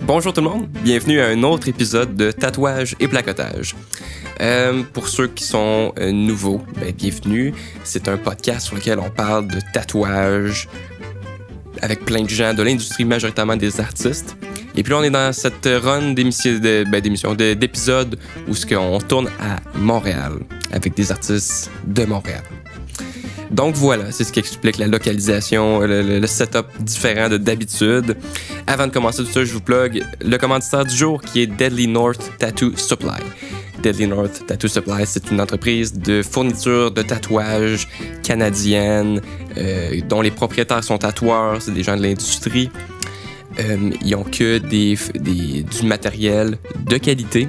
Bonjour tout le monde, bienvenue à un autre épisode de Tatouage et Placotage. Euh, pour ceux qui sont euh, nouveaux, ben, bienvenue. C'est un podcast sur lequel on parle de tatouage avec plein de gens de l'industrie, majoritairement des artistes. Et puis là, on est dans cette run ben, d'émissions, de- d'épisodes où ce qu'on tourne à Montréal avec des artistes de Montréal. Donc voilà, c'est ce qui explique la localisation, le, le- le setup différent de d'habitude. Avant de commencer tout ça, je vous plug le commanditaire du jour qui est Deadly North Tattoo Supply. Deadly North Tattoo Supply, c'est une entreprise de fourniture de tatouages canadienne euh, dont les propriétaires sont tatoueurs, c'est des gens de l'industrie. Euh, ils ont que du matériel de qualité.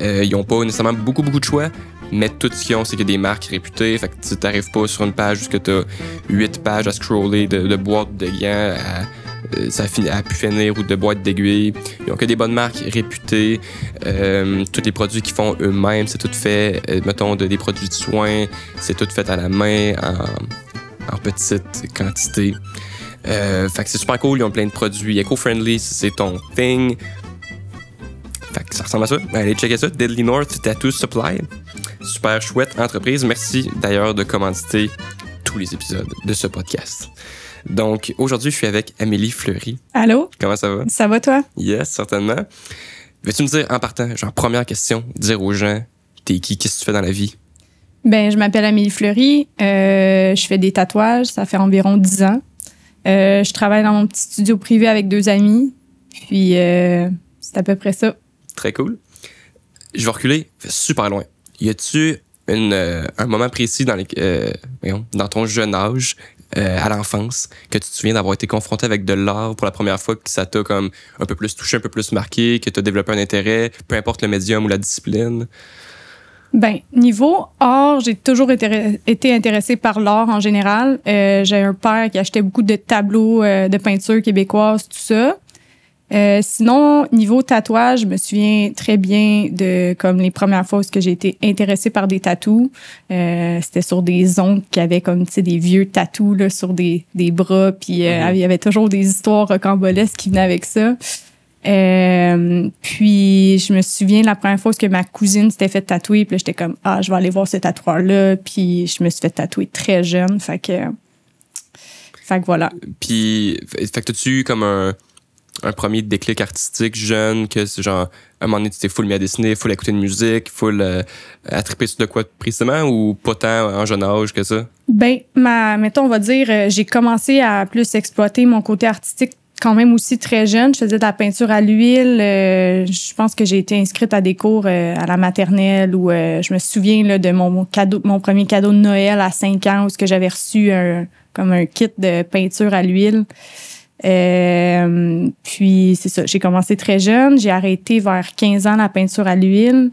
Euh, ils n'ont pas nécessairement beaucoup, beaucoup de choix, mais tout ce qu'ils ont, c'est a des marques réputées. Fait que tu n'arrives pas sur une page où tu as 8 pages à scroller de, boîtes de gants à, euh, ça à pu finir ou de boîtes d'aiguilles. Ils ont que des bonnes marques réputées. Euh, tous les produits qu'ils font eux-mêmes, c'est tout fait, euh, mettons, de, des produits de soins, c'est tout fait à la main en, en petite quantité. Fait que c'est super cool, ils ont plein de produits eco-friendly, si c'est ton thing. Fait que ça ressemble à ça. Allez checker ça, Deadly North Tattoo Supply. Super chouette entreprise. Merci d'ailleurs de commanditer tous les épisodes de ce podcast. Donc aujourd'hui, je suis avec Amélie Fleury. Allô? Comment ça va? Ça va toi? Yes, certainement. Veux-tu me dire en partant, genre première question, dire aux gens, t'es qui, qu'est-ce que tu fais dans la vie? Ben, je m'appelle Amélie Fleury. Euh, je fais des tatouages. Ça fait environ 10 ans. Euh, je travaille dans mon petit studio privé avec deux amis. Puis, euh, c'est à peu près ça. Très cool. Je vais reculer super loin. Y a-tu euh, un moment précis dans, euh, ton jeune âge, euh, à l'enfance, que tu te souviens d'avoir été confronté avec de l'art pour la première fois, que ça t'a comme un peu plus touché, un peu plus marqué, que tu as développé un intérêt, peu importe le médium ou la discipline? Ben, niveau art, j'ai toujours été, été intéressée par l'art en général. Euh, j'ai un père qui achetait beaucoup de tableaux de peinture québécoise, tout ça. Euh, sinon, niveau tatouage, je me souviens très bien de comme les premières fois où j'ai été intéressée par des tatous. Euh, C'était sur des oncles qui avaient comme tu sais des vieux tatous là, sur des, des bras, puis euh, Mhm. il y avait toujours des histoires rocambolesques qui venaient avec ça. Euh, puis je me souviens la première fois que ma cousine s'était fait tatouer, puis j'étais comme ah je vais aller voir ce tatoueur là, puis je me suis fait tatouer très jeune, fait que fait que voilà. Puis, fait que t'as-tu eu comme un, un premier déclic artistique jeune, que c'est genre, à un moment donné, tu t'es full mis à dessiner, full écouter de musique, full euh, à sur de quoi précisément, ou pas tant en jeune âge que ça? Ben, ma, mettons, on va dire, euh, j'ai commencé à plus exploiter mon côté artistique quand même aussi très jeune. Je faisais de la peinture à l'huile. euh, je pense que j'ai été inscrite à des cours euh, à la maternelle où euh, je me souviens là, de mon, mon cadeau, mon premier cadeau de Noël à 5 ans où ce que j'avais reçu un, comme un kit de peinture à l'huile. Euh, puis c'est ça, j'ai commencé très jeune, j'ai arrêté vers 15 ans la peinture à l'huile.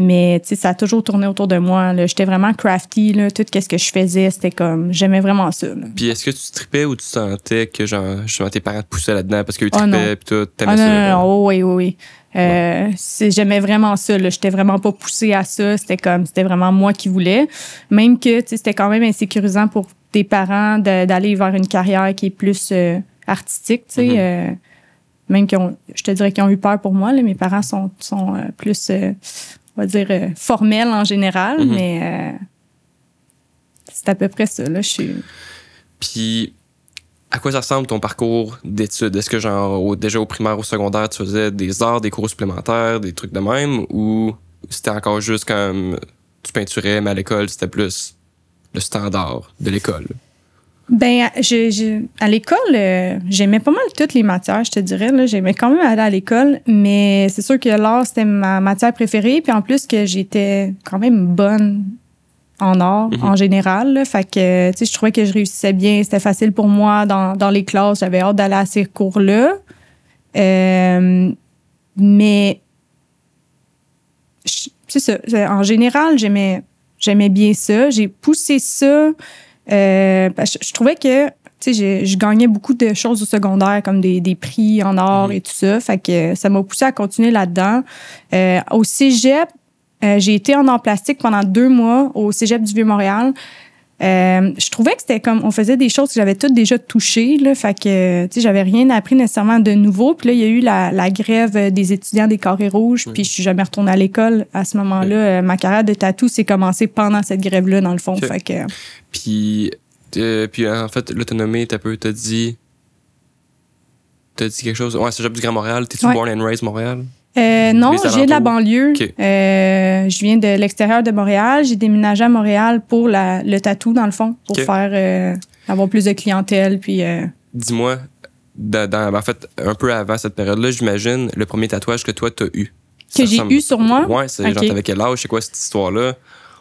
Mais tu sais, ça a toujours tourné autour de moi. là. J'étais vraiment crafty. Là. Tout ce que je faisais, c'était comme... J'aimais vraiment ça. là. Puis est-ce que tu tripais ou tu sentais que genre, justement, tes parents te poussaient là-dedans parce qu'ils Oh non. tripaient, puis toi, t'aimais Ah non, ça? non, non, oh, oui, oui, oui. Euh, J'aimais vraiment ça. là. J'étais vraiment pas poussée à ça. C'était comme... C'était vraiment moi qui voulais. Même que, tu sais, c'était quand même insécurisant pour tes parents d'aller vers une carrière qui est plus euh, artistique, tu sais. Mhm. euh, même qu'ils ont... Je te dirais qu'ils ont eu peur pour moi. Là. Mes parents sont, sont euh, plus... euh, on va dire, euh, formel en général, Mhm. mais c'est à peu près ça. Là, je suis... Puis, à quoi ça ressemble ton parcours d'études? Est-ce que, genre, au- déjà au primaire, au secondaire, tu faisais des arts, des cours supplémentaires, des trucs de même, ou c'était encore juste comme tu peinturais, mais à l'école, c'était plus le standard de l'école? Ben, je, je- à l'école, euh, j'aimais pas mal toutes les matières, je te dirais. là. J'aimais quand même aller à l'école, mais c'est sûr que l'art, c'était ma matière préférée. Puis en plus que j'étais quand même bonne en art Mhm. en général. là. Fait que, tu sais, je trouvais que je réussissais bien. C'était facile pour moi dans, dans les classes. J'avais hâte d'aller à ces cours-là. Euh, mais je- c'est ça. En général, j'aimais j'aimais bien ça. J'ai poussé ça. Euh, je, je trouvais que tu sais, je, je gagnais beaucoup de choses au secondaire, comme des, des prix en or Mhm. et tout ça. Fait que ça m'a poussé à continuer là-dedans. Euh, au cégep, euh, j'ai été en art plastique pendant deux mois au cégep du Vieux-Montréal. Euh, je trouvais que c'était comme on faisait des choses que j'avais toutes déjà touchées là, fait que tu sais j'avais rien appris nécessairement de nouveau. Puis là il y a eu la, la grève des étudiants des carrés rouges, puis je suis jamais retournée à l'école à ce moment-là. Euh, ma carrière de tatou s'est commencée pendant cette grève là dans le fond. Fait que Puis euh, puis en fait l'autonomie t'as peu t'as dit t'as dit quelque chose? Ouais c'est du Grand Montréal. T'es-tu Ouais. born and raised Montréal? Euh, non, je viens de la banlieue. Euh, je viens de l'extérieur de Montréal. J'ai déménagé à Montréal pour la, le tatou, dans le fond, pour faire euh, avoir plus de clientèle. Puis Dis-moi, en fait, un peu avant cette période-là, j'imagine, le premier tatouage que toi, t'as eu. que j'ai eu sur moi? Ouais, c'est genre, t'avais quel âge? C'est quoi cette histoire-là?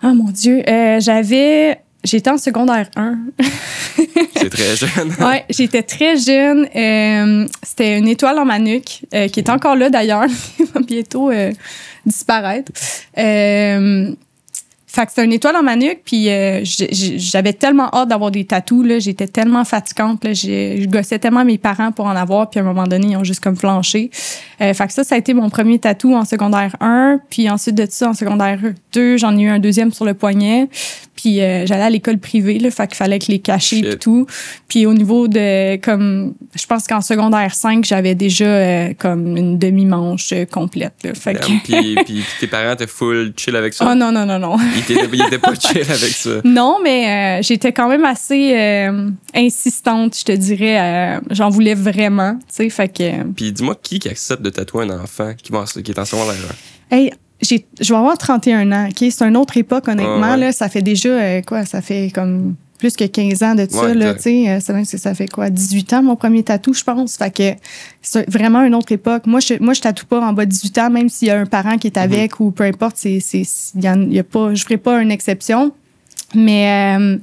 Oh mon Dieu, j'avais, j'étais en secondaire 1. C'est très jeune. ouais, j'étais très jeune. Euh, c'était une étoile en ma nuque euh, qui est encore là d'ailleurs. Il va bientôt euh, disparaître. Euh, fait que c'était une étoile en ma nuque, puis euh, j'avais tellement hâte d'avoir des tatous, là. J'étais tellement fatigante, là. Je gossais tellement mes parents pour en avoir, puis à un moment donné, ils ont juste comme flanché. Euh, fait que ça, ça a été mon premier tatou en secondaire 1, puis ensuite de ça, en secondaire 2, j'en ai eu un deuxième sur le poignet. Puis euh, j'allais à l'école privée, là, fait qu'il fallait que les cacher puis tout. Puis au niveau de comme je pense qu'en secondaire 5, j'avais déjà euh, comme une demi-manche euh, complète là. Fait que puis, tes parents étaient full chill avec ça? Oh non non non non. Ils, étaient, ils étaient pas chill avec ça? Non, mais euh, j'étais quand même assez euh, insistante, je te dirais. euh, J'en voulais vraiment, tu sais. Fait que, Puis dis-moi, qui qui accepte de tatouer un enfant qui, va, en- qui est en secondaire? hey, j'ai, je vais avoir 31 ans, OK? C'est une autre époque, honnêtement. Ah ouais. Là, ça fait déjà, euh, quoi, ça fait comme plus que 15 ans de ça, Ouais, là, euh, Ça, ça fait quoi, 18 ans, mon premier tatou, je pense. Fait que c'est vraiment une autre époque. Moi, je, moi, je tatoue pas en bas de 18 ans, même s'il y a un parent qui est avec ou peu importe, c'est, c'est, y, y a pas, je ferai pas une exception. Mais euh,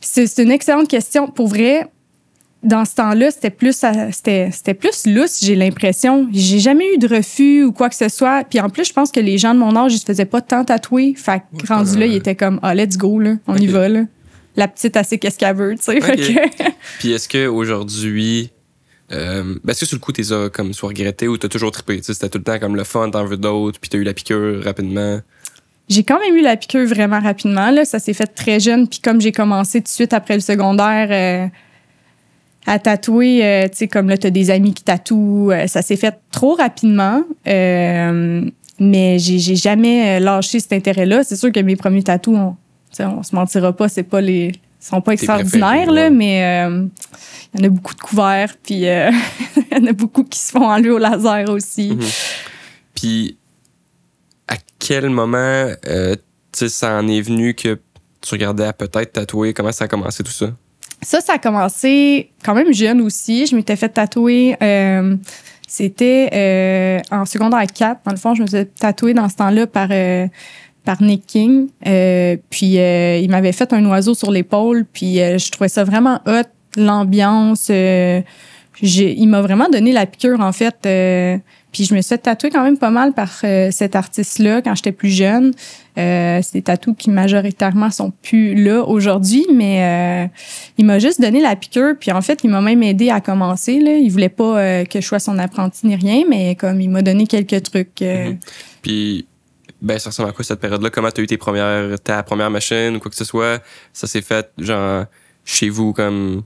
c'est, c'est une excellente question. Pour vrai, dans ce temps-là, c'était plus, à- c'était, c'était plus lousse, j'ai l'impression. J'ai jamais eu de refus ou quoi que ce soit. Puis en plus, je pense que les gens de mon âge, ils se faisaient pas tant tatouer. Fait que rendu là, euh, ils étaient comme, ah, let's go, là. On y va, là. La petite, elle sait qu'est-ce qu'elle veut, tu sais. Fait Ok. que- Puis est-ce qu'aujourd'hui, euh, ben, est-ce que sur le coup, t'es as comme soit regretté ou t'as toujours trippé? C'était tout le temps comme le fun, t'en veux d'autres, puis t'as eu la piqûre rapidement. J'ai quand même eu la piqûre vraiment rapidement. Là. Ça s'est fait très jeune. Puis comme j'ai commencé tout de suite après le secondaire euh, à tatouer, euh, tu sais, comme là, tu as des amis qui tatouent, euh, ça s'est fait trop rapidement. Euh, mais j'ai jamais lâché cet intérêt-là. C'est sûr que mes premiers tatous, on, se mentira pas, c'est pas les sont pas extraordinaires, là, ouais. mais il y en a beaucoup de couverts, puis il y en a beaucoup qui se font enlever au laser aussi. Mhm. Puis, à quel moment, tu sais, ça en est venu que tu regardais à peut-être tatouer? Comment ça a commencé tout ça? Ça, ça a commencé quand même jeune aussi. Je m'étais fait tatouer. euh, C'était euh, en secondaire 4. Dans le fond, je me suis tatouer dans ce temps-là par, euh, par Nick King. Euh, puis euh, il m'avait fait un oiseau sur l'épaule. Puis euh, je trouvais ça vraiment hot, l'ambiance. euh, il m'a vraiment donné la piqûre, en fait. Puis je me suis fait tatouer quand même pas mal par euh, cet artiste-là quand j'étais plus jeune. Euh, c'est des tatous qui majoritairement sont plus là aujourd'hui, mais euh, il m'a juste donné la piqûre. Puis en fait, il m'a même aidé à commencer. Il voulait pas que je sois son apprenti ni rien, mais comme il m'a donné quelques trucs. Mhm. Puis, ben, ça ressemble à quoi cette période-là? Comment t'as eu tes premières, ta première machine ou quoi que ce soit? Ça s'est fait, genre, chez vous, comme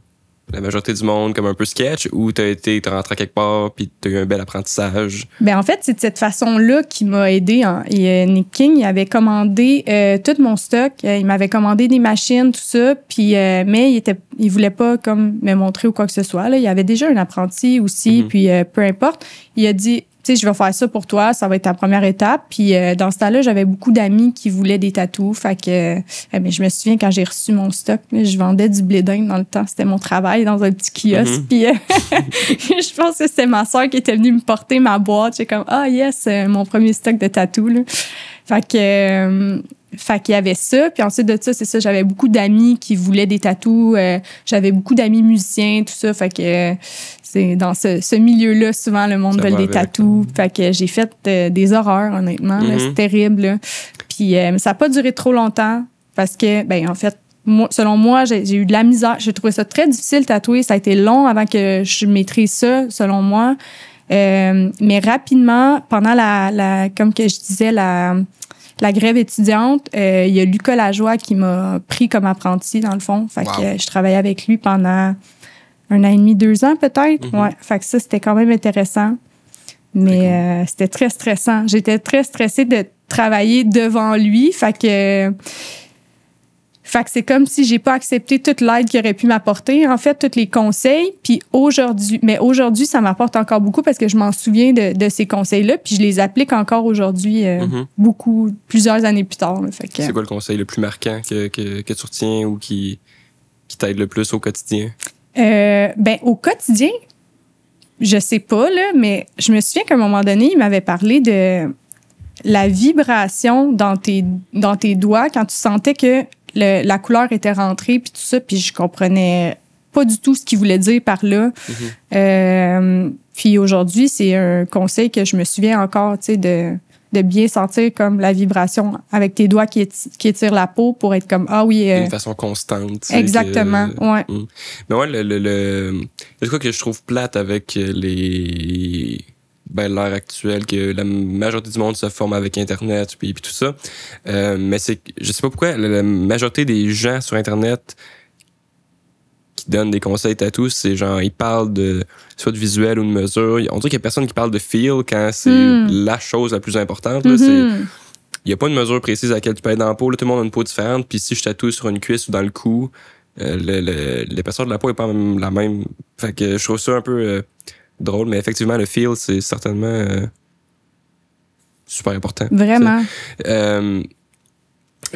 la majorité du monde, comme un peu sketch, ou t'as été, t'es rentré à quelque part, puis t'as eu un bel apprentissage? Ben en fait, c'est de cette façon-là qui m'a aidé. hein. Et, euh, Nick King, il avait commandé euh, tout mon stock. Euh, il m'avait commandé des machines, tout ça. Puis, euh, mais il était, il voulait pas comme me montrer ou quoi que ce soit. Là. Il y avait déjà un apprenti aussi. Mhm. Puis, euh, peu importe. Il a dit, sais, je vais faire ça pour toi. Ça va être ta première étape. Puis, euh, dans ce temps-là, j'avais beaucoup d'amis qui voulaient des tatous. Fait que, euh, eh je me souviens quand j'ai reçu mon stock, je vendais du blé d'Inde dans le temps. C'était mon travail dans un petit kiosque. Mhm. Puis, euh, je pense que c'était ma soeur qui était venue me porter ma boîte. J'ai comme, ah yes, euh, mon premier stock de tatou. Là. Fait que, fait qu'il y avait ça. Puis ensuite de ça, c'est ça, j'avais beaucoup d'amis qui voulaient des tatous. euh, j'avais beaucoup d'amis musiciens, tout ça. Fait que euh, c'est dans ce, ce milieu-là, souvent, le monde veut des tatous. Fait que j'ai fait euh, des horreurs, honnêtement. Mhm. C'est terrible. là. Puis euh, ça n'a pas duré trop longtemps parce que, ben en fait, moi, selon moi, j'ai eu de la misère. J'ai trouvé ça très difficile tatouer. Ça a été long avant que je maîtrise ça, selon moi. Euh, mais rapidement, pendant la, la comme que je disais, la, la grève étudiante, il y a Lucas Lajoie qui m'a pris comme apprenti, dans le fond. Fait que je travaillais avec lui pendant un an et demi, deux ans peut-être? Mm-hmm. Ouais. Fait que ça, c'était quand même intéressant. Mais c'était très stressant. J'étais très stressée de travailler devant lui. Fait que fait que c'est comme si j'ai pas accepté toute l'aide qu'il aurait pu m'apporter, en fait, tous les conseils. Puis aujourd'hui, mais aujourd'hui, ça m'apporte encore beaucoup parce que je m'en souviens de, ces conseils-là, puis je les applique encore aujourd'hui, euh, mm-hmm. beaucoup, plusieurs années plus tard. C'est quoi le conseil le plus marquant que, que, que tu retiens ou qui, qui t'aide le plus au quotidien? Euh, ben, au quotidien, je sais pas, là, mais je me souviens qu'à un moment donné, il m'avait parlé de la vibration dans tes, dans tes doigts quand tu sentais que la couleur était rentrée, puis tout ça, puis je comprenais pas du tout ce qu'il voulait dire par là. Mm-hmm. Euh, puis aujourd'hui, c'est un conseil que je me souviens encore, tu sais, de, de bien sentir comme la vibration avec tes doigts qui, qui étirent la peau pour être comme ah oui. Euh, D'une façon constante. Exactement, ouais. Mm. Mais ouais, le, le, le, quoi que je trouve plate avec les ben, l'heure actuelle que la majorité du monde se forme avec Internet puis, tout ça. Euh, mais c'est, je sais pas pourquoi, la, majorité des gens sur Internet qui donnent des conseils tatous, c'est genre, ils parlent de soit de visuel ou de mesure. On dirait qu'il y a personne qui parle de feel quand c'est hmm. la chose la plus importante. Là, mm-hmm. il n'y a pas une mesure précise à laquelle tu peux être dans la peau. Là, tout le monde a une peau différente. Puis si je tatoue sur une cuisse ou dans le cou, euh, l'épaisseur de la peau est pas la même. Fait que je trouve ça un peu euh, drôle, mais effectivement, le feel, c'est certainement euh, super important. Vraiment.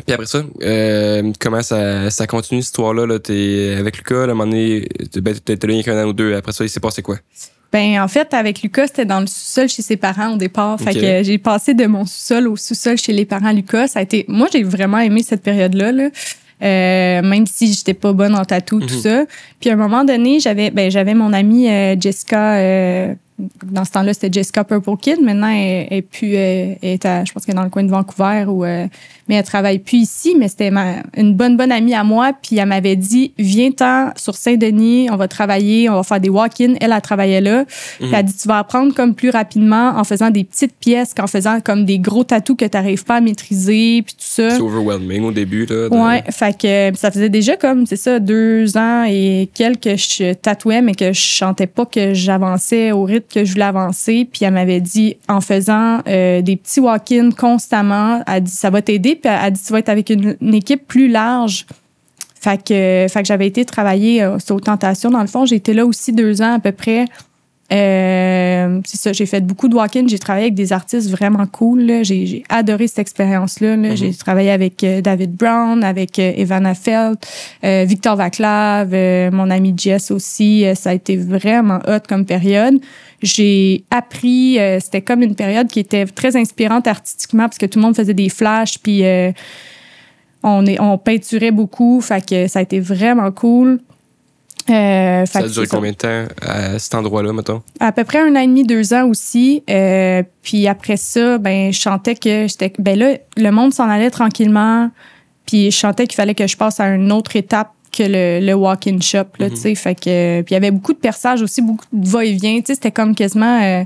Euh, puis après ça, euh, comment ça, ça continue cette histoire-là? Là, t'es avec Lucas, à un moment donné, ben, t'es là qu'un an ou deux. Après ça, il s'est passé quoi? Ben en fait, avec Lucas, c'était dans le sous-sol chez ses parents au départ. Fait que j'ai passé de mon sous-sol au sous-sol chez les parents Lucas. Ça a été, moi, j'ai vraiment aimé cette période-là. Là. Euh, même si j'étais pas bonne en tatou, tout mhm. ça. Puis à un moment donné, j'avais ben, j'avais mon amie euh, Jessica euh, dans ce temps-là, c'était Jessica Purple Kid. Maintenant, elle, est plus, elle est à, je pense qu'elle est dans le coin de Vancouver ou, euh, mais elle travaille plus ici. Mais c'était une bonne bonne amie à moi. Puis elle m'avait dit, viens-t'en sur Saint-Denis, on va travailler, on va faire des walk-ins. Elle, a travaillé là. Puis elle a dit, tu vas apprendre comme plus rapidement en faisant des petites pièces qu'en faisant comme des gros tatous que tu n'arrives pas à maîtriser, puis tout ça. C'est overwhelming au début là. Ouais, fait que ça faisait déjà comme c'est ça deux ans et quelques je tatouais, mais que je chantais pas que j'avançais au rythme que je voulais avancer. Puis elle m'avait dit, en faisant euh, des petits walk-ins constamment, elle dit, ça va t'aider. Puis elle a dit, tu vas être avec une, équipe plus large. Fait que, fait que j'avais été travailler euh, sur Tentation. Dans le fond, j'ai été là aussi deux ans à peu près euh, c'est ça, j'ai fait beaucoup de walk-in. J'ai travaillé avec des artistes vraiment cool. J'ai adoré cette expérience-là. Mm-hmm. J'ai travaillé avec euh, David Brown, avec Evana Feld, euh, Victor Vaclav, mon ami Jess aussi. ça a été vraiment hot comme période. J'ai appris, c'était comme une période qui était très inspirante artistiquement parce que tout le monde faisait des flashs, puis on, est, on peinturait beaucoup. Fait que ça a été vraiment cool. Euh, ça a duré combien de temps à cet endroit-là, mettons? À peu près un an et demi, deux ans aussi. Euh, puis après ça, ben, je chantais que j'étais. Ben là, le monde s'en allait tranquillement. Puis je chantais qu'il fallait que je passe à une autre étape que le, walk-in shop, là, tu sais. Fait que. Puis il y avait beaucoup de perçages aussi, beaucoup de va-et-vient. Tu sais, c'était comme quasiment. Euh,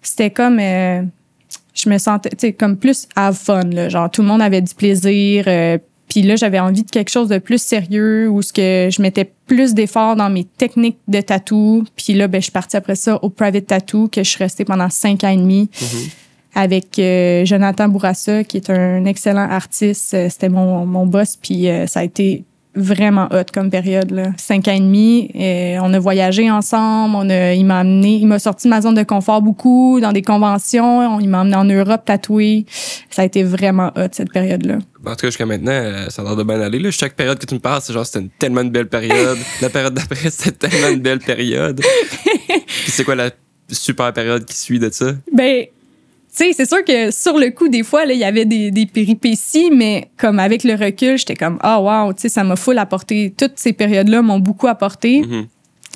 c'était comme. je me sentais, tu sais, comme plus have fun, là. Genre, tout le monde avait du plaisir. Puis là, j'avais envie de quelque chose de plus sérieux où ce que je mettais plus d'efforts dans mes techniques de tatou. Puis là, ben, je suis partie après ça au private tattoo que je suis restée pendant cinq ans et demi. Mm-hmm. Avec euh, Jonathan Bourassa, qui est un excellent artiste. Euh, c'était mon, mon boss, puis euh, ça a été vraiment hot comme période là. cinq ans et demi et on a voyagé ensemble on a il m'a amené il m'a sorti de ma zone de confort beaucoup dans des conventions il m'a amené en Europe tatouer ça a été vraiment hot cette période là en tout cas jusqu'à maintenant euh, ça a l'air de bien aller là. Chaque période que tu me parles c'est genre c'était tellement une belle période. La période d'après c'était tellement une belle période. Puis c'est quoi la super période qui suit de ça? Ben sais, c'est sûr que sur le coup, des fois, il y avait des, des, péripéties, mais comme avec le recul, j'étais comme, ah, oh, wow, tu sais, ça m'a full apporté. Toutes ces périodes-là m'ont beaucoup apporté. Mm-hmm.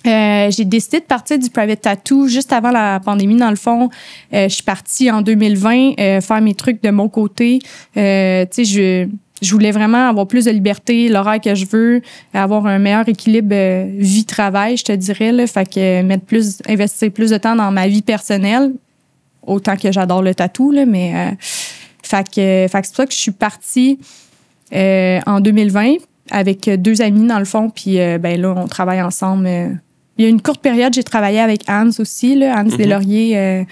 Euh, j'ai décidé de partir du private tattoo juste avant la pandémie. Dans le fond, euh, je suis partie en 2020 euh, faire mes trucs de mon côté. Euh, tu sais, je je voulais vraiment avoir plus de liberté, l'horaire que je veux, avoir un meilleur équilibre euh, vie-travail, je te dirais. Là. Fait que mettre plus, investir plus de temps dans ma vie personnelle, autant que j'adore le tatou, là, mais. Euh, Fait que, fait que c'est pour ça que je suis partie euh, en 2020 avec deux amis, dans le fond. Puis euh, ben là, on travaille ensemble. euh. Il y a une courte période, j'ai travaillé avec Hans aussi, là, Hans. Deslauriers, euh,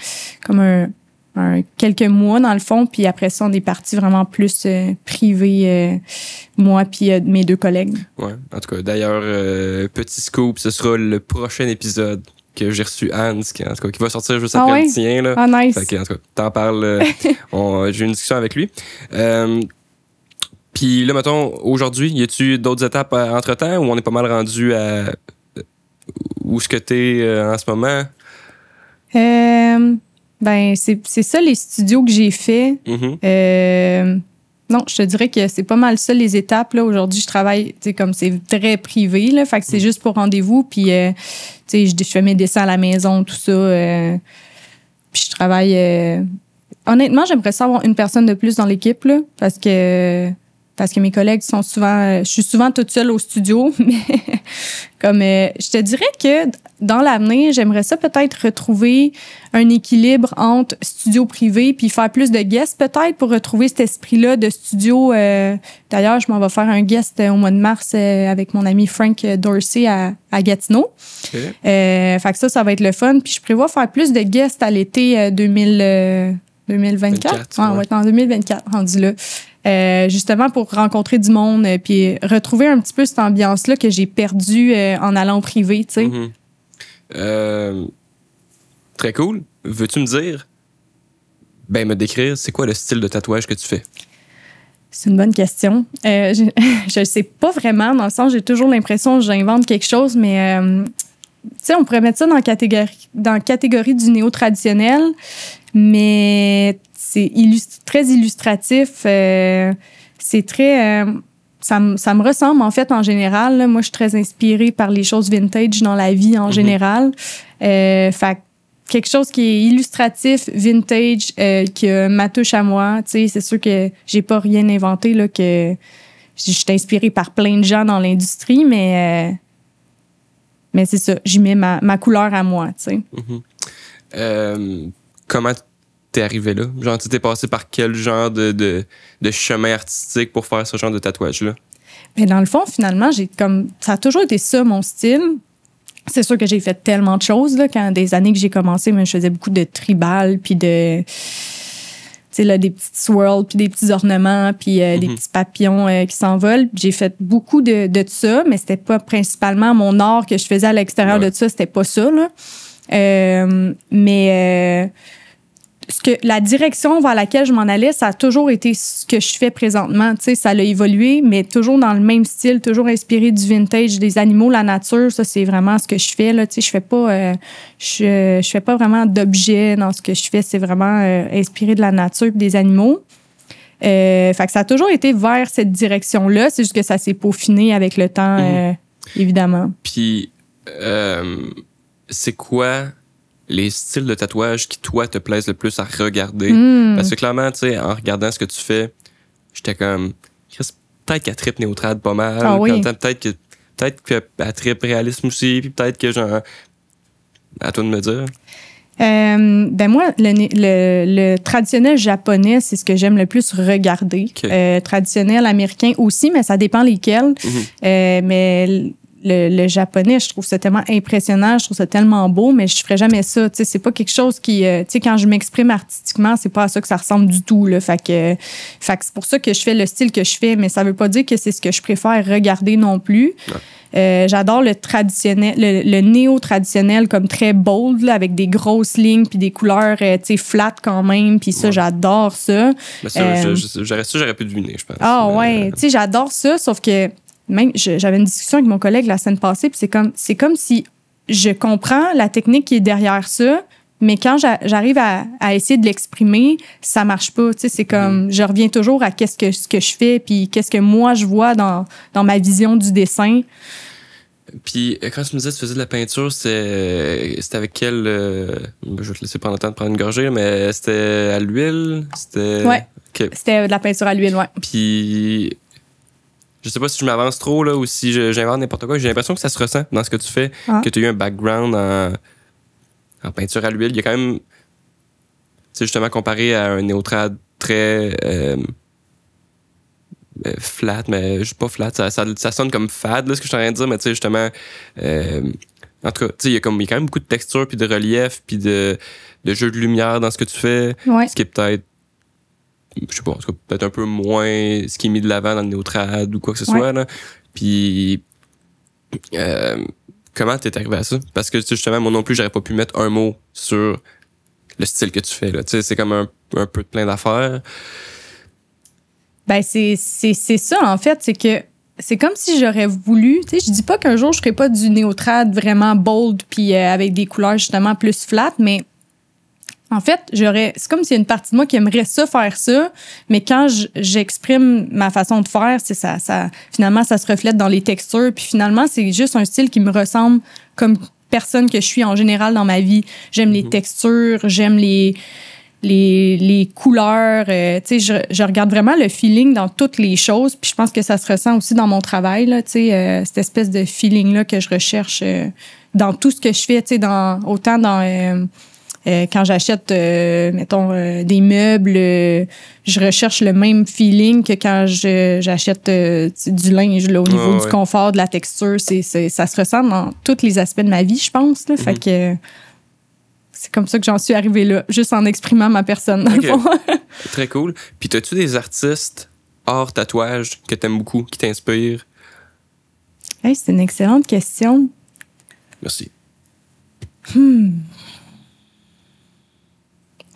comme un, un- quelques mois, dans le fond. Puis après ça, on est parti vraiment plus privé, moi puis mes deux collègues. Ouais. En tout cas, d'ailleurs, petit scoop, ce sera le prochain épisode que j'ai reçu Hans, qui, en tout cas, qui va sortir juste Ah après ouais? le tien. Là. Ah, nice. Fait que, en tout cas, t'en parles. euh, j'ai une discussion avec lui. Euh, Puis là, mettons, aujourd'hui, y a-tu d'autres étapes euh, entre-temps où on est pas mal rendu à. Où est-ce que t'es euh, en ce moment? Euh, ben, c'est ça les studios que j'ai fait. Mhm. Euh, non, je te dirais que c'est pas mal ça les étapes. Là. Aujourd'hui, je travaille, tu sais, comme c'est très privé, là. Fait que c'est juste pour rendez-vous. Puis, euh, tu sais, je, je fais mes dessins à la maison, tout ça. euh, puis je travaille. euh, honnêtement, j'aimerais ça avoir une personne de plus dans l'équipe, là. Parce que. Parce que mes collègues sont souvent. euh, je suis souvent toute seule au studio, mais comme euh, je te dirais que dans l'avenir, j'aimerais ça peut-être retrouver un équilibre entre studio privé puis faire plus de guests peut-être pour retrouver cet esprit-là de studio. euh, D'ailleurs, je m'en vais faire un guest au mois de mars euh, avec mon ami Frank Dorsey à, à Gatineau. Ok. Euh, fait que ça, ça va être le fun. Puis je prévois faire plus de guests à l'été euh, 2000, euh, 2024. 24, Ouais, on ouais. va être en 2024 rendu là. Euh, justement pour rencontrer du monde euh, puis retrouver un petit peu cette ambiance-là que j'ai perdue euh, en allant au privé, tu sais. Mhm. Euh, très cool. Veux-tu me dire, ben me décrire, c'est quoi le style de tatouage que tu fais? C'est une bonne question. Je- ne sais pas vraiment, dans le sens, j'ai toujours l'impression que j'invente quelque chose, mais euh, tu sais, on pourrait mettre ça dans la catégorie, dans la catégorie du néo-traditionnel, mais c'est très illustratif. euh, c'est très. euh, ça, me- ça me ressemble, en fait, en général. là. Moi, je suis très inspirée par les choses vintage dans la vie en Mhm. général. Euh, fait que quelque chose qui est illustratif, vintage, euh, qui a ma touche à moi. C'est sûr que j'ai pas rien inventé, là, que je suis inspirée par plein de gens dans l'industrie, mais, euh, mais c'est ça, j'y mets ma, ma couleur à moi, tu sais. Mhm. Euh, comment t'es arrivé là? Genre, tu t'es passé par quel genre de, de, de chemin artistique pour faire ce genre de tatouage-là? Mais dans le fond, finalement, j'ai comme ça a toujours été ça mon style. C'est sûr que j'ai fait tellement de choses là, quand des années que j'ai commencé, mais je faisais beaucoup de tribal puis de tu sais là des petites swirls puis des petits ornements puis euh, des Mhm. petits papillons euh, qui s'envolent. J'ai fait beaucoup de, de ça, mais c'était pas principalement mon art que je faisais à l'extérieur Ouais. de ça, c'était pas ça là. Euh, mais ce que la direction vers laquelle je m'en allais, ça a toujours été ce que je fais présentement. Tu sais, ça a évolué, mais toujours dans le même style, toujours inspiré du vintage, des animaux, la nature. Ça, c'est vraiment ce que je fais. Là. Tu sais, je fais pas, euh, je, je fais pas vraiment d'objets dans ce que je fais. C'est vraiment euh, inspiré de la nature et des animaux. Euh, fait que ça a toujours été vers cette direction-là. C'est juste que ça s'est peaufiné avec le temps, Mhm. évidemment. Puis, euh, c'est quoi les styles de tatouage qui, toi, te plaisent le plus à regarder? Hmm. Parce que clairement, tu sais, en regardant ce que tu fais, j'étais comme, Chris, peut-être qu'elle tripe néotrade pas mal. Ah oui. Peut-être que peut-être qu'elle tripe réalisme aussi, puis peut-être que genre. À toi de me dire. Euh, ben moi, le, le, le traditionnel japonais, c'est ce que j'aime le plus regarder. Euh, traditionnel américain aussi, mais ça dépend lesquels. Mhm. Euh, mais le, le japonais, je trouve ça tellement impressionnant, je trouve ça tellement beau, mais je ferais jamais ça. Tu sais, c'est pas quelque chose qui, euh, tu sais, quand je m'exprime artistiquement, c'est pas à ça que ça ressemble du tout. Là. Fait que, fait que c'est pour ça que je fais le style que je fais, mais ça veut pas dire que c'est ce que je préfère regarder non plus. Ouais. Euh, J'adore le traditionnel, le, le néo-traditionnel comme très bold, là, avec des grosses lignes puis des couleurs, euh, tu sais, flat quand même. Puis ça, Ouais. j'adore ça. Mais ça, Euh, j'aurais pu deviner, je pense. Ah ouais, tu sais, j'adore ça, sauf que même j'avais une discussion avec mon collègue la semaine passée, puis c'est comme c'est comme si je comprends la technique qui est derrière ça, mais quand j'a- j'arrive à, à essayer de l'exprimer, ça marche pas. Tu sais, c'est comme je reviens toujours à qu'est-ce que ce que je fais, puis qu'est-ce que moi je vois dans dans ma vision du dessin. Puis euh, quand tu me disais que tu faisais de la peinture, c'était c'était avec quel. euh, je vais te laisser prendre le temps de prendre une gorgée, mais c'était à l'huile? C'était. Ouais. C'était de la peinture à l'huile, ouais. Puis. Je sais pas si je m'avance trop là ou si j'invente n'importe quoi. J'ai l'impression que ça se ressent dans ce que tu fais, Ah. que tu as eu un background en, en peinture à l'huile. Il y a quand même. C'est justement comparé à un néotrad très euh, euh, flat, mais je suis pas flat, ça, ça, ça sonne comme fade, là, ce que je suis en train de dire, mais tu sais, justement, euh, en tout cas, tu sais, il y y a quand même beaucoup de texture, puis de relief, puis de, de jeu de lumière dans ce que tu fais, Ouais. ce qui est peut-être, je sais pas, peut-être un peu moins ce qui est mis de l'avant dans le néotrad ou quoi que ce Ouais. soit, là. Puis, euh, comment t'es arrivé à ça? Parce que, justement, moi non plus, j'aurais pas pu mettre un mot sur le style que tu fais, là. Tu sais, c'est comme un, un peu de plein d'affaires. Ben, c'est, c'est, c'est ça, en fait. C'est que c'est comme si j'aurais voulu. Tu sais, je dis pas qu'un jour, je ferais pas du néotrad vraiment bold puis euh, avec des couleurs justement plus flat, mais en fait, j'aurais. C'est comme s'il y a une partie de moi qui aimerait ça, faire ça, mais quand je- j'exprime ma façon de faire, c'est ça, ça. Finalement, ça se reflète dans les textures, puis finalement, c'est juste un style qui me ressemble comme personne que je suis en général dans ma vie. J'aime les textures, j'aime les les, les couleurs. euh, tu sais, je, je regarde vraiment le feeling dans toutes les choses. Puis je pense que ça se ressent aussi dans mon travail, là, tu sais, euh, cette espèce de feeling-là que je recherche euh, dans tout ce que je fais, tu sais, dans, autant dans... euh, quand j'achète, euh, mettons, euh, des meubles, euh, je recherche le même feeling que quand je- j'achète euh, du linge là, au niveau Ouais, du confort, de la texture. C'est, c'est- ça se ressent dans tous les aspects de ma vie, je pense. Là, Fait Mhm. que c'est comme ça que j'en suis arrivée là, juste en exprimant ma personne, dans Ok. le fond. Très cool. Puis, t'as-tu des artistes hors tatouage que t'aimes beaucoup, qui t'inspirent? Hey, c'est une excellente question. Merci.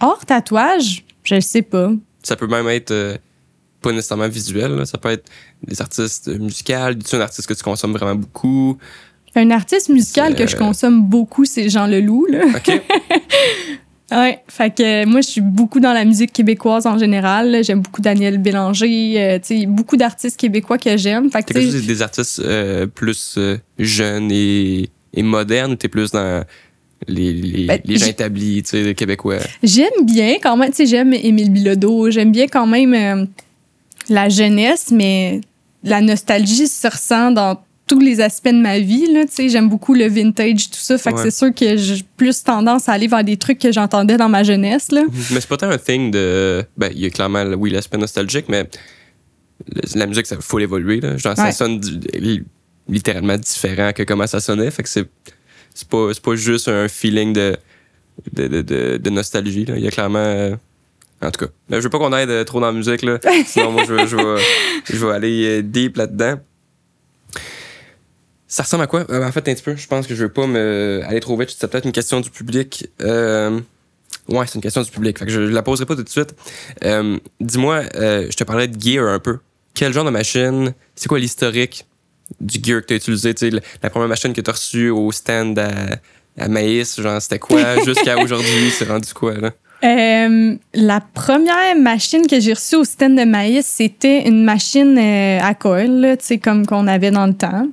Hors tatouage, je ne sais pas. Ça peut même être euh, pas nécessairement visuel, là. ça peut être des artistes musicaux. Tu un artiste que tu consommes vraiment beaucoup? Un artiste musical que je euh, consomme beaucoup, c'est Jean Leloup. Là. OK. Ouais, fait que euh, moi, je suis beaucoup dans la musique québécoise en général. J'aime beaucoup Daniel Bélanger, euh, tu sais, beaucoup d'artistes québécois que j'aime. Fait que, T'es plus des, des artistes euh, plus euh, jeunes et, et modernes ou t'es plus dans les, les, Ben, les gens établis, tu sais, québécois? j'aime bien quand même, tu sais, j'aime Émile Bilodeau, j'aime bien quand même euh, la jeunesse, mais la nostalgie se ressent dans tous les aspects de ma vie, tu sais, j'aime beaucoup le vintage, tout ça, fait que c'est sûr que j'ai plus tendance à aller vers des trucs que j'entendais dans ma jeunesse, là. Mais c'est pas tant un thing de. Ben, il y a clairement, oui, l'aspect nostalgique, mais la musique, ça faut l'évoluer. Là. Genre, ça sonne littéralement différent que comment ça sonnait. Fait que c'est, c'est, pas, c'est pas juste un feeling de, de, de, de, de nostalgie. Là. Il y a clairement. euh, en tout cas, je veux pas qu'on aille euh, trop dans la musique. Là. Sinon, moi, je, vais- je, vais, je vais aller euh, deep là-dedans. Ça ressemble à quoi? Euh, en fait, un petit peu. Je pense que je veux pas me aller trop vite. C'est peut-être une question du public. Euh, ouais, c'est une question du public. Fait que je la poserai pas tout de suite. Euh, dis-moi, je te parlais de gear un peu. Quel genre de machine? C'est quoi l'historique? Du gear que tu as utilisé? Tu sais, la, première machine que tu as reçue au stand à, à Maïs, genre, c'était quoi? Jusqu'à aujourd'hui, c'est rendu quoi, là? Euh, la première machine que j'ai reçue au stand de maïs, c'était une machine euh, à coil, là, tu sais, comme qu'on avait dans le temps.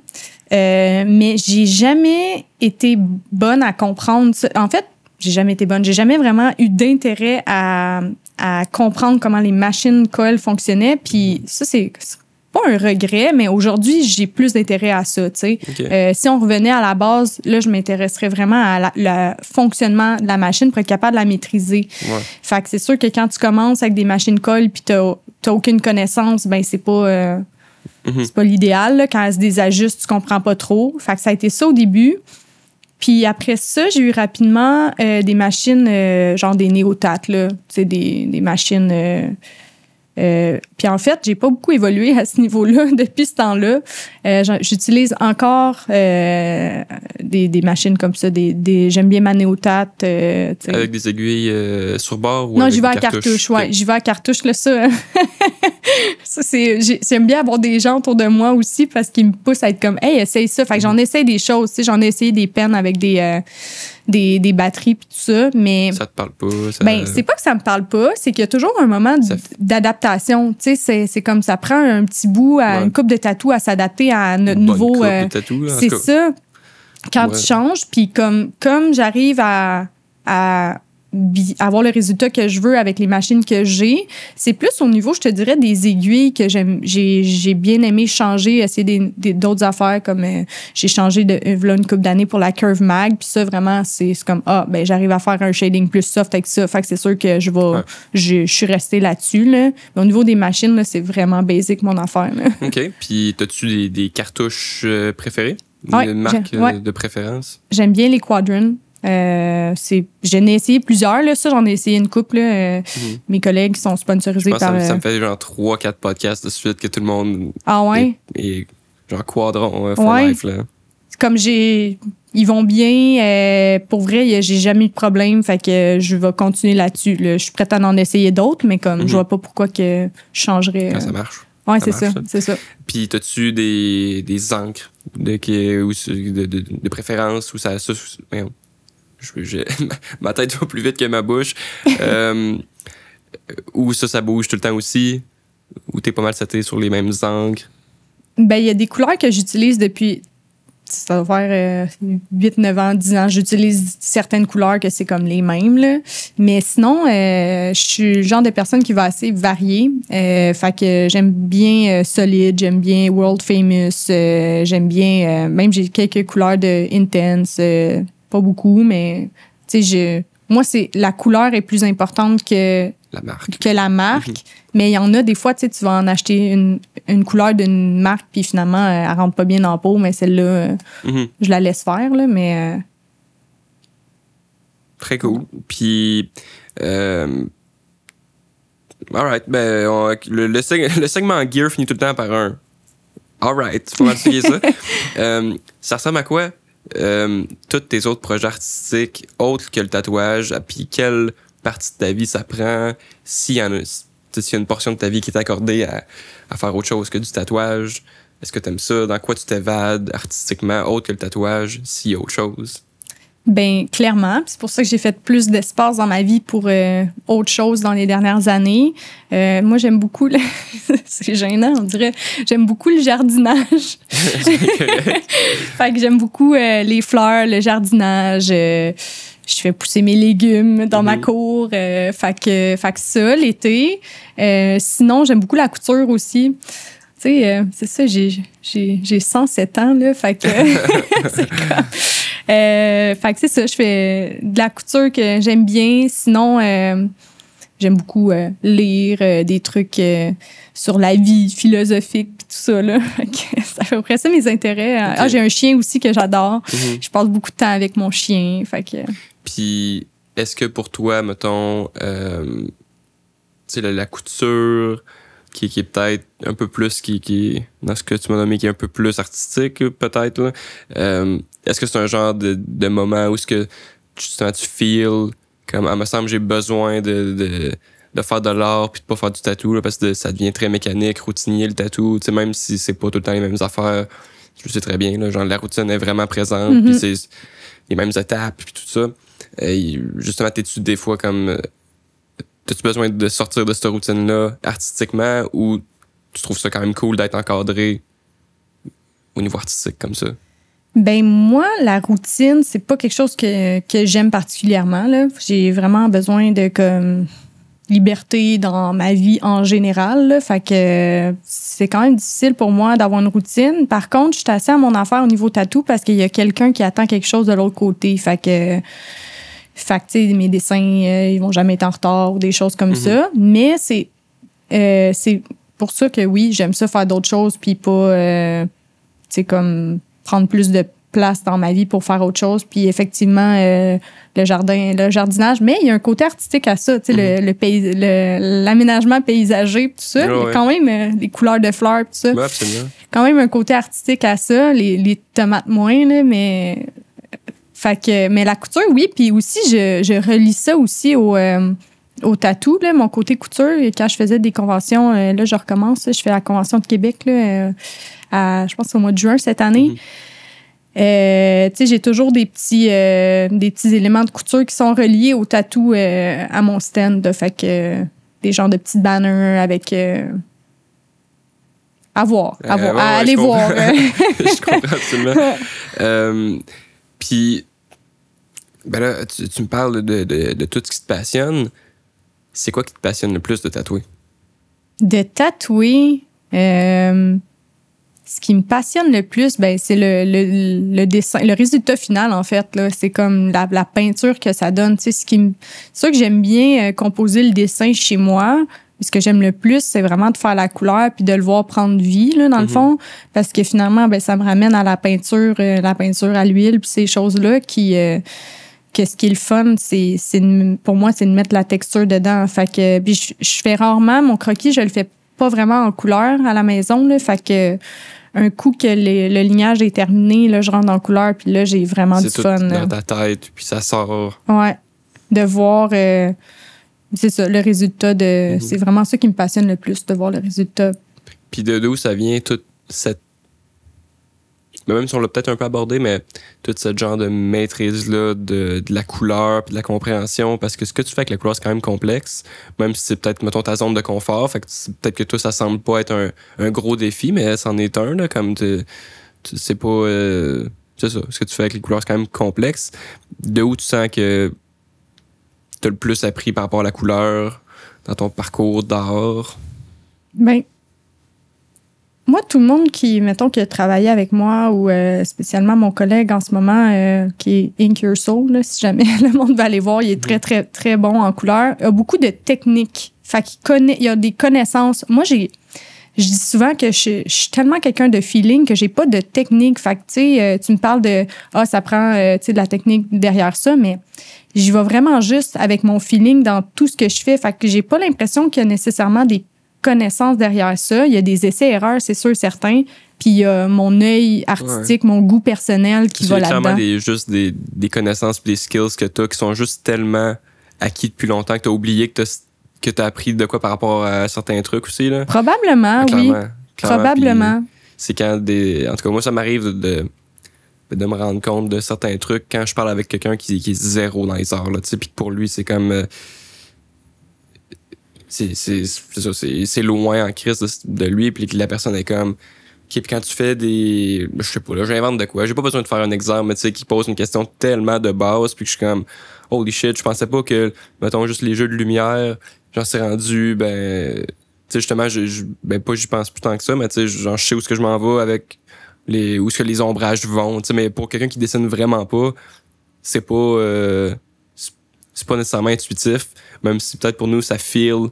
Euh, mais j'ai jamais été bonne à comprendre ça. En fait, j'ai jamais été bonne. J'ai jamais vraiment eu d'intérêt à, à comprendre comment les machines coil fonctionnaient. Puis ça, c'est pas un regret, mais aujourd'hui, j'ai plus d'intérêt à ça. Euh, si on revenait à la base, là, je m'intéresserais vraiment à la- le fonctionnement de la machine pour être capable de la maîtriser. Ouais. Fait que c'est sûr que quand tu commences avec des machines colle puis t'as t'as aucune connaissance, ben c'est pas euh, Mhm. c'est pas l'idéal. là. Quand elles se désajustent, tu comprends pas trop. Fait que ça a été ça au début. Puis après ça, j'ai eu rapidement euh, des machines genre des néotates, là. Tu sais, des, des machines. Euh, puis en fait, j'ai pas beaucoup évolué à ce niveau-là depuis ce temps-là. Euh, J'utilise encore euh, des, des machines comme ça. Des, des, J'aime bien ma néotate. euh. Avec des aiguilles euh, sur bord ou Non, j'y vais à cartouche, ouais. J'y vais à cartouche, là, ça. ça, J'aime bien avoir des gens autour de moi aussi parce qu'ils me poussent à être comme, hey, essaye ça. Fait que j'en essaye des choses. J'en ai essayé des pennes avec des, euh, des, des batteries puis tout ça, mais. Ça te parle pas? Ça... Ben, c'est pas que ça me parle pas, c'est qu'il y a toujours un moment d'adaptation. Tu sais, c'est- c'est comme ça prend un petit bout à Ouais. une coupe de tatou à s'adapter à notre nouveau. coupe euh, c'est ça. Quand Ouais. tu changes, puis comme, comme j'arrive à, à avoir le résultat que je veux avec les machines que j'ai. C'est plus au niveau, je te dirais, des aiguilles que. J'ai, bien aimé changer, essayer d'autres affaires comme euh, j'ai changé de euh, une couple d'années pour la Curve Mag. Puis ça, vraiment, c'est, comme ah ben j'arrive à faire un shading plus soft avec ça. Fait que c'est sûr que je vais, Ouais. je, je suis restée là-dessus. Là. Mais au niveau des machines, c'est vraiment basic mon affaire. Là. OK. Puis, as-tu des, des cartouches euh, préférées? Ouais, Une marque ouais. euh, de préférence? J'aime bien les Quadrant. Euh, j'en ai essayé plusieurs, là. Ça, j'en ai essayé une couple, là. Euh, Mhm. Mes collègues sont sponsorisés par. ça, ça euh, me fait genre 3-4 podcasts de suite que tout le monde Ah ouais? est, est genre quadron euh, for Ouais. life. Là. Comme j'ai. Ils vont bien. euh, pour vrai, j'ai jamais eu de problème. Fait que je vais continuer là-dessus. là. Je suis prête à en essayer d'autres, mais comme Mhm. je vois pas pourquoi que je changerais. Quand euh, ça marche. ouais, ça c'est ça. C'est ça. Puis, as-tu des, des encres de, de, de, de préférence ou ça. Je- ma tête va plus vite que ma bouche. euh, ou ça, ça bouge tout le temps aussi? Ou t'es pas mal seté sur les mêmes encres. Ben, il y a des couleurs que j'utilise depuis. Ça va faire euh, 8, 9 ans, 10 ans. J'utilise certaines couleurs que c'est comme les mêmes. Là. Mais sinon, euh, je suis le genre de personne qui va assez varier. Euh, fait que j'aime bien euh, Solid, j'aime bien World Famous, euh, j'aime bien. euh, même j'ai quelques couleurs de Intense. Pas beaucoup, mais tu sais, je- moi, c'est la couleur est plus importante que La marque. que la marque. Mais il y en a des fois, tu sais, tu vas en acheter une, une couleur d'une marque, puis finalement, euh, elle rentre pas bien la peau, mais celle-là, euh, Mhm. je la laisse faire, là, mais euh, Très cool. Puis, euh, alright, ben, on- le, le, seg- le segment gear finit tout le temps par un alright. Pas expliquer ça. Euh, ça ressemble à quoi? Euh, tous tes autres projets artistiques autres que le tatouage, puis quelle partie de ta vie ça prend, s'il y en a, s'il y a une portion de ta vie qui est accordée à, à faire autre chose que du tatouage, est-ce que t'aimes ça? Dans quoi tu t'évades artistiquement autre que le tatouage, s'il y a autre chose? Ben clairement, c'est pour ça que j'ai fait plus d'espace dans ma vie pour euh, autre chose dans les dernières années. Euh, moi, j'aime beaucoup, le... c'est gênant, on dirait, j'aime beaucoup le jardinage. fait que j'aime beaucoup euh, les fleurs, le jardinage. euh, je fais pousser mes légumes dans ma Mhm. cour. euh, fait, que, fait que ça, l'été. Euh, sinon, j'aime beaucoup la couture aussi. Tu sais, euh, c'est ça, j'ai, j'ai, j'ai 107 ans, là. Fait que. c'est comme. Euh, fait que c'est ça, je fais de la couture que j'aime bien. Sinon, euh, j'aime beaucoup euh, lire euh, des trucs euh, sur la vie philosophique pis tout ça, là. Fait que c'est à peu près ça mes intérêts. Ok. Ah, j'ai un chien aussi que j'adore. Mhm. Je passe beaucoup de temps avec mon chien. Fait que. Puis, est-ce que pour toi, mettons, euh, tu sais, la, la couture, qui, qui est peut-être un peu plus, qui, dans ce que tu m'as nommé, qui est un peu plus artistique, peut-être, euh, est-ce que c'est un genre de, de moment où est-ce que justement tu feels comme, ah, me semble, j'ai besoin de, de, de faire de l'art puis de pas faire du tatou, là, parce que ça devient très mécanique, routinier, le tatou, tu sais, même si c'est pas tout le temps les mêmes affaires, je le sais très bien, là, genre, la routine est vraiment présente, Mhm. puis c'est les mêmes étapes, puis tout ça. Euh, justement, t'es-tu des fois comme. T'as-tu besoin de sortir de cette routine-là artistiquement ou tu trouves ça quand même cool d'être encadré au niveau artistique comme ça? Ben moi, la routine, c'est pas quelque chose que, que j'aime particulièrement. J'ai vraiment besoin de comme liberté dans ma vie en général. Fait que c'est quand même difficile pour moi d'avoir une routine. Par contre, je suis assez à mon affaire au niveau tatou parce qu'il y a quelqu'un qui attend quelque chose de l'autre côté. Fait que, fait que tu sais, mes dessins, euh, ils vont jamais être en retard ou des choses comme Mhm. ça. Mais c'est euh, c'est pour ça que oui, j'aime ça faire d'autres choses puis pas, euh, tu sais, comme prendre plus de place dans ma vie pour faire autre chose. Puis effectivement, euh, le jardin, le jardinage, mais il y a un côté artistique à ça, tu sais, le, le pays- le- l'aménagement paysager, tout ça. Mhm. Il y a quand même euh, les couleurs de fleurs, tout ça. Ouais, absolument. Quand même un côté artistique à ça. Les, les tomates moins, là, mais. Fait que, mais la couture, oui. Puis aussi, je, je relis ça aussi au, euh, au tatou, là, mon côté couture. Quand je faisais des conventions, euh, là, je recommence. là, je fais la convention de Québec, là, euh, à, je pense au mois de juin cette année. Mhm. Euh, tu sais, j'ai toujours des petits, des petits éléments de couture qui sont reliés au tatou à mon stand. fait que des genres de petits banners avec. à voir, à, Euh, voir, ouais, à ouais, aller je voir. je comprends absolument. Euh, Puis, Ben là, tu, tu me parles de, de, de tout ce qui te passionne. C'est quoi qui te passionne le plus de tatouer? De tatouer, euh, ce qui me passionne le plus, ben, c'est le, le, le dessin, le résultat final, en fait. C'est comme la, la peinture que ça donne. C'est sûr que j'aime bien euh, composer le dessin chez moi. Ce que j'aime le plus, c'est vraiment de faire la couleur puis de le voir prendre vie, là, dans le Mhm. fond. Parce que finalement, ben, ça me ramène à la peinture, euh, la peinture à l'huile puis ces choses-là qui... euh, que ce qui est le fun, c'est, pour moi, c'est de mettre la texture dedans. Fait que, puis je, je fais rarement mon croquis, je le fais pas vraiment en couleur à la maison. Là, fait que un coup que le, le lignage est terminé, là, je rentre en couleur, puis là, j'ai vraiment du tout fun. dans ta tête, puis ça sort. Ouais. De voir, euh, c'est ça, le résultat de. Mhm. C'est vraiment ça qui me passionne le plus, de voir le résultat. Puis de d'où ça vient toute cette. Mais même si on l'a peut-être un peu abordé, mais tout ce genre de maîtrise-là de, de la couleur puis de la compréhension, parce que ce que tu fais avec la couleur, c'est quand même complexe, même si c'est peut-être, mettons, ta zone de confort, fait que peut-être que toi, ça semble pas être un, un gros défi, mais c'en est un, là, comme tu tu sais pas... euh, c'est ça, ce que tu fais avec les couleurs, c'est quand même complexe. De où tu sens que t'as le plus appris par rapport à la couleur dans ton parcours d'art? Ben, moi, tout le monde qui, mettons, qui a travaillé avec moi ou euh, spécialement mon collègue en ce moment, euh, qui est Ink Your Soul, là, si jamais le monde va aller voir, il est très, très, très bon en couleur, a beaucoup de techniques. Fait qu'il connaît, il a des connaissances. Moi, j'ai, je dis souvent que je, suis tellement quelqu'un de feeling que j'ai pas de technique. Fait que, tu sais, euh, tu me parles de, ah, ça prend, euh, tu sais, de la technique derrière ça, mais j'y vais vraiment juste avec mon feeling dans tout ce que je fais. Fait que j'ai pas l'impression qu'il y a nécessairement des connaissances derrière ça. Il y a des essais-erreurs, c'est sûr, certains. Puis il y a mon œil artistique, mon goût personnel qui va clairement là-dedans. des, juste des, des connaissances et des skills que tu as qui sont juste tellement acquis depuis longtemps que tu as oublié que tu as appris de quoi par rapport à certains trucs aussi. Là. Probablement, oui. Clairement, clairement. Probablement. C'est quand des. En tout cas, moi, ça m'arrive de, de, de me rendre compte de certains trucs quand je parle avec quelqu'un qui, qui est zéro dans les arts. Là, tu sais, puis que pour lui, c'est comme. euh, c'est loin en crise de, lui, puis que la personne est comme. OK, puis quand tu fais des. Je sais pas, là, j'invente de quoi. J'ai pas besoin de faire un exemple, mais tu sais, qui pose une question tellement de base, puis que je suis comme. Holy shit, je pensais pas que, mettons, juste les jeux de lumière, j'en suis rendu, ben. Tu sais, justement, je, ben, pas j'y pense plus tant que ça, mais tu sais, genre, je sais où est-ce que je m'en vais avec les, où est-ce que les ombrages vont, tu sais, mais pour quelqu'un qui dessine vraiment pas, c'est pas, euh, c'est pas nécessairement intuitif, même si peut-être pour nous, ça feel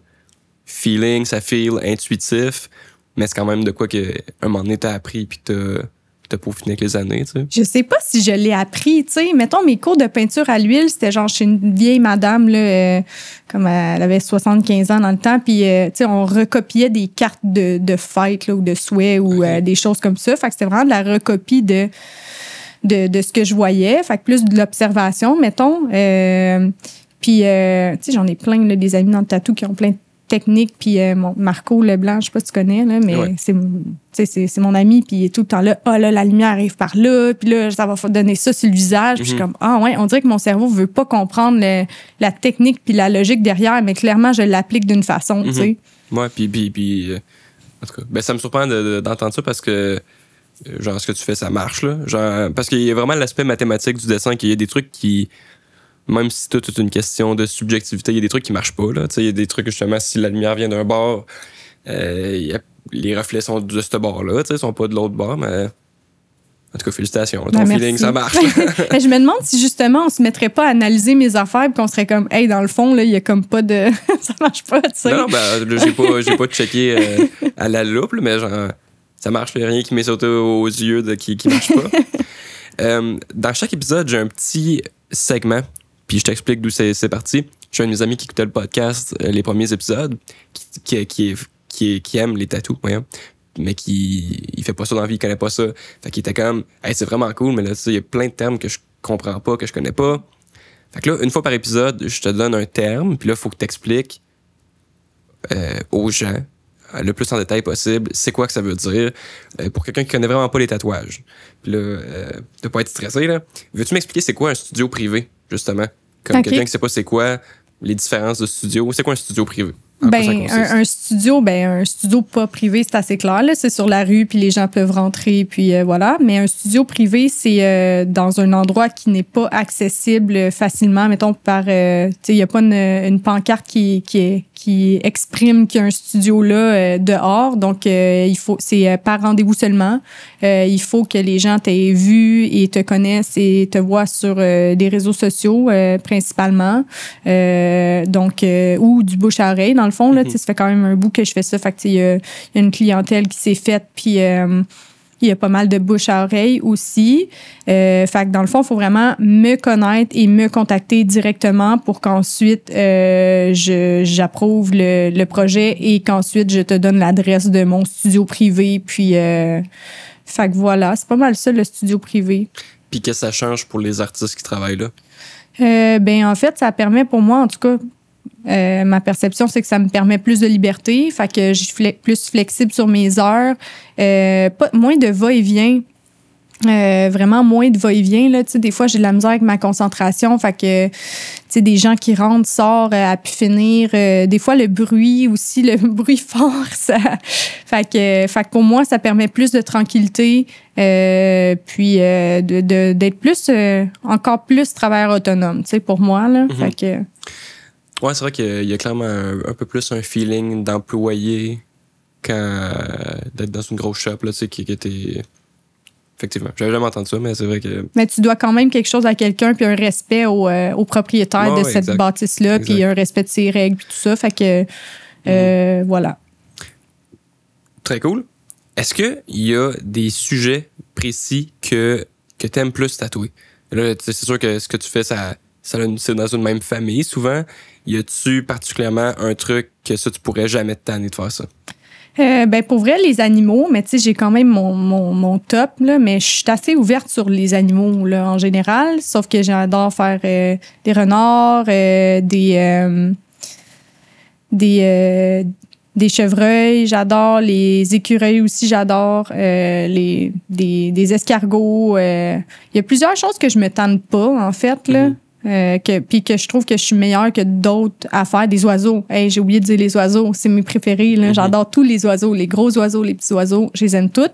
feeling, ça feel intuitif, mais c'est quand même de quoi que, un moment donné, t'as appris puis t'as, t'as peaufiné avec les années, tu sais. Je sais pas si je l'ai appris, tu sais. Mettons, mes cours de peinture à l'huile, c'était genre chez une vieille madame, là, euh, comme elle avait 75 ans dans le temps, puis, euh, tu sais, on recopiait des cartes de, de fête, là, ou de souhait, ou euh, des choses comme ça. Fait que c'était vraiment de la recopie de, de, de ce que je voyais. Fait que plus de l'observation, mettons. Euh, puis, euh, tu sais, j'en ai plein, là, des amis dans le tatou qui ont plein de techniques. Puis, euh, mon Marco Leblanc, je sais pas si tu connais, là, mais Ouais. c'est, mon ami, puis il est tout le temps là. Ah, là, la lumière arrive par là, puis là, ça va donner ça sur le visage. Puis je suis Mhm. comme, ah, ouais, on dirait que mon cerveau veut pas comprendre le- la technique puis la logique derrière, mais clairement, je l'applique d'une façon, tu sais. Ouais, puis, puis, puis euh, en tout cas, ben, ça me surprend de- de- d'entendre ça parce que, euh, genre, ce que tu fais, ça marche, là. Genre, parce qu'il y a vraiment l'aspect mathématique du dessin, qu'il y a des trucs qui, même si c'est toute une question de subjectivité, il y a des trucs qui marchent pas, là. Il y a des trucs, justement, si la lumière vient d'un bord, euh, les reflets sont de ce bord-là, ils sont pas de l'autre bord, mais. En tout cas, félicitations. Ton Ben, feeling, ça marche. Mais je me demande si justement on se mettrait pas à analyser mes affaires puis qu'on serait comme hey dans le fond là il y a comme pas de ça marche pas tu sais. non, non, ben, j'ai pas, j'ai pas checké euh, à la loupe, mais genre, ça marche, il rien qui m'est sauté aux yeux de qui, qui marche pas. Euh, dans chaque épisode, j'ai un petit segment, je t'explique d'où c'est, parti. J'ai un de mes amis qui écoutait le podcast, euh, les premiers épisodes, qui, qui, aime les tatous, mais qui il fait pas ça dans la vie, il connaît pas ça. Fait qu'il était comme, hey, c'est vraiment cool, mais là, il y a plein de termes que je comprends pas, que je connais pas. Fait que là, une fois par épisode, je te donne un terme, puis là, il faut que tu expliques euh, aux gens euh, le plus en détail possible c'est quoi que ça veut dire pour quelqu'un qui connaît vraiment pas les tatouages. Puis là, de pas être stressé, là. Veux-tu m'expliquer c'est quoi un studio privé, justement? Comme quelqu'un qui sait pas c'est quoi les différences de studio. C'est quoi un studio privé? Ben, un, un, studio, ben, un studio pas privé, c'est assez clair. C'est sur la rue, puis les gens peuvent rentrer, puis euh, voilà. Mais un studio privé, c'est euh, dans un endroit qui n'est pas accessible facilement. Mettons, par. Euh, tu sais, il n'y a pas une, une, pancarte qui, qui, est, qui exprime qu'il y a un studio là dehors. Donc, il faut. C'est par rendez-vous seulement. il faut que les gens t'aient vu et te connaissent et te voient sur des réseaux sociaux, principalement. donc, ou du bouche à oreille, dans le fond. Là, mhm. Ça fait quand même un bout que je fais ça. Fait il y, a une clientèle qui s'est faite, puis euh, il y a pas mal de bouche à oreille aussi. Euh, fait que dans le fond, il faut vraiment me connaître et me contacter directement pour qu'ensuite euh, j'approuve le, projet et qu'ensuite je te donne l'adresse de mon studio privé. Puis, euh, fait que voilà, c'est pas mal ça le studio privé. Puis qu'est-ce que ça change pour les artistes qui travaillent là? ben en fait, ça permet pour moi, en tout cas, euh, ma perception, c'est que ça me permet plus de liberté, fait que je suis plus flexible sur mes heures, euh, pas, moins de va-et-vient. Euh, vraiment moins de va-et-vient là des fois j'ai de la misère avec ma concentration fait que tu des gens qui rentrent sortent à pu finir des fois le bruit aussi le bruit fort ça fait que fait que pour moi ça permet plus de tranquillité puis de d'être plus encore plus travailleur autonome tu sais pour moi là mm-hmm. fait que Ouais, c'est vrai qu'il y a clairement un, peu plus un feeling d'employé qu'à d'être dans une grosse shop, là, tu sais, qui, était. Effectivement. J'avais jamais entendu ça, mais c'est vrai que. Mais tu dois quand même quelque chose à quelqu'un, puis un respect au, euh, propriétaire de cette bâtisse-là, puis un respect de ses règles, puis tout ça. Fait que. Euh, mhm. Voilà. Très cool. Est-ce qu'il y a des sujets précis que, que tu aimes plus tatouer? Là, c'est sûr que ce que tu fais, ça, ça c'est dans une même famille souvent. Y a-tu particulièrement un truc que ça, tu pourrais jamais te tanner de faire ça? Euh, ben pour vrai, les animaux, mais tu sais, j'ai quand même mon, mon, mon, top, là, mais je suis assez ouverte sur les animaux là, en général, sauf que j'adore faire euh, des renards, euh, des, euh, des, des chevreuils, j'adore les écureuils aussi, j'adore les des, des escargots. Il y a plusieurs choses que je me tente pas, en fait, là. Mm-hmm. Euh, que, puis que je trouve que je suis meilleure que d'autres à faire des oiseaux. Hey, j'ai oublié de dire les oiseaux, c'est mes préférés. Là. Mhm. J'adore tous les oiseaux, les gros oiseaux, les petits oiseaux, je les aime toutes.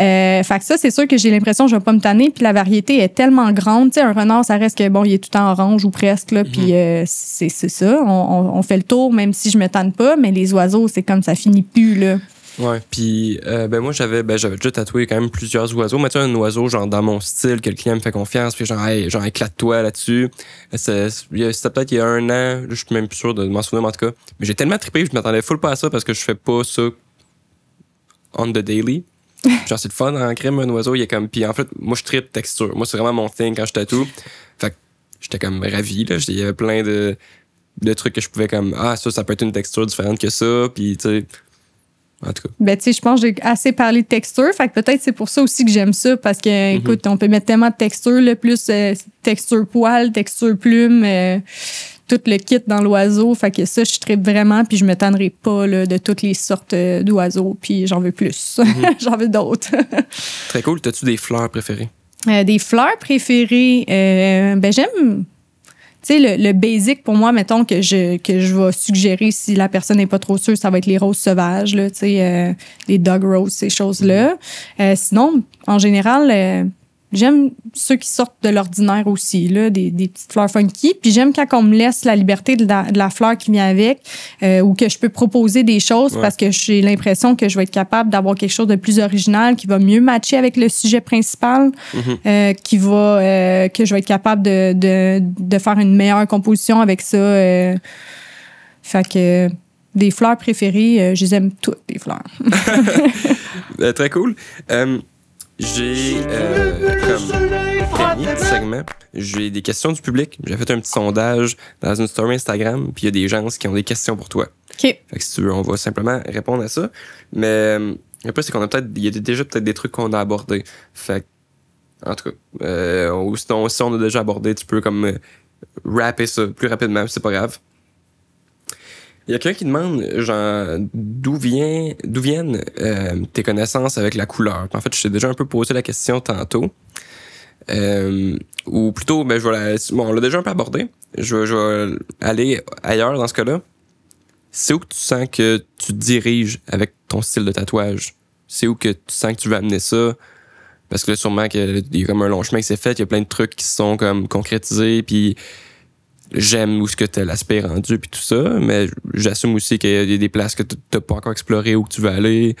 Euh, fait que ça, c'est sûr que j'ai l'impression que je vais pas me tanner. Puis la variété est tellement grande. Tu sais, un renard, ça reste que bon, il est tout en orange ou presque. Là, Puis mhm. euh, c'est ça. On, on, fait le tour, même si je me tanne pas. Mais les oiseaux, c'est comme ça finit plus là. Ouais, puis euh, ben moi j'avais ben j'avais déjà tatoué quand même plusieurs oiseaux, mais tu sais un oiseau genre dans mon style que le client me fait confiance, puis genre hey, genre éclate-toi là-dessus. C'était peut-être il y a un an, je suis même plus sûr de m'en souvenir en tout cas, mais j'ai tellement trippé, je m'attendais full pas à ça parce que je fais pas ça on the daily. genre c'est le fun en crème un oiseau, il y a comme puis en fait moi je trippe texture. Moi c'est vraiment mon thing quand je tatoue. Fait que j'étais comme ravi là, il y avait plein de de trucs que je pouvais comme ah ça ça peut être une texture différente que ça, puis tu sais en tout cas. Ben, tu sais, je pense que j'ai assez parlé de texture. Fait que peut-être c'est pour ça aussi que j'aime ça. Parce que, mhm. écoute, on peut mettre tellement de texture, le plus euh, texture poil, texture plume, euh, tout le kit dans l'oiseau. Fait que ça, je tripe vraiment. Puis je me tannerai pas là, de toutes les sortes euh, d'oiseaux. Puis j'en veux plus. Mhm. j'en veux d'autres. Très cool. T'as-tu des fleurs préférées? des fleurs préférées? ben, j'aime tu sais, le, le, basic pour moi, mettons que je, que je vais suggérer si la personne n'est pas trop sûre, ça va être les roses sauvages, là, tu sais, euh, les dog roses, ces choses-là. Euh, sinon, en général, euh, J'aime ceux qui sortent de l'ordinaire aussi, là, des, des, petites fleurs funky. Puis j'aime quand on me laisse la liberté de la, de la fleur qui vient avec, euh, ou que je peux proposer des choses parce que j'ai l'impression que je vais être capable d'avoir quelque chose de plus original, qui va mieux matcher avec le sujet principal, mm-hmm. euh, qui va euh, que je vais être capable de, de, de, faire une meilleure composition avec ça. Fait que des fleurs préférées, je les aime toutes les fleurs. Très cool. J'ai euh, comme premier segment, j'ai des questions du public. J'ai fait un petit sondage dans une story Instagram, puis il y a des gens qui ont des questions pour toi. OK. Fait que si tu veux, on va simplement répondre à ça. Mais euh, après, c'est qu'on a peut-être, il y a déjà peut-être des trucs qu'on a abordés. Fait en tout cas, euh, sinon, si on a déjà abordé, tu peux comme euh, rapper ça plus rapidement, c'est pas grave. Il y a quelqu'un qui demande, genre, d'où vient, d'où viennent euh, tes connaissances avec la couleur? En fait, je t'ai déjà un peu posé la question tantôt. Euh, ou plutôt, ben, je vais bon, on l'a déjà un peu abordé. Je vais, aller ailleurs dans ce cas-là. c'est où que tu sens que tu diriges avec ton style de tatouage? C'est où que tu sens que tu veux amener ça? Parce que là, sûrement qu'il y a comme un long chemin qui s'est fait, il y a plein de trucs qui sont comme concrétisés, puis j'aime où ce que tu as l'aspect rendu, puis tout ça, mais j'assume aussi qu'il y a des places que tu n'as pas encore explorées, où tu veux aller.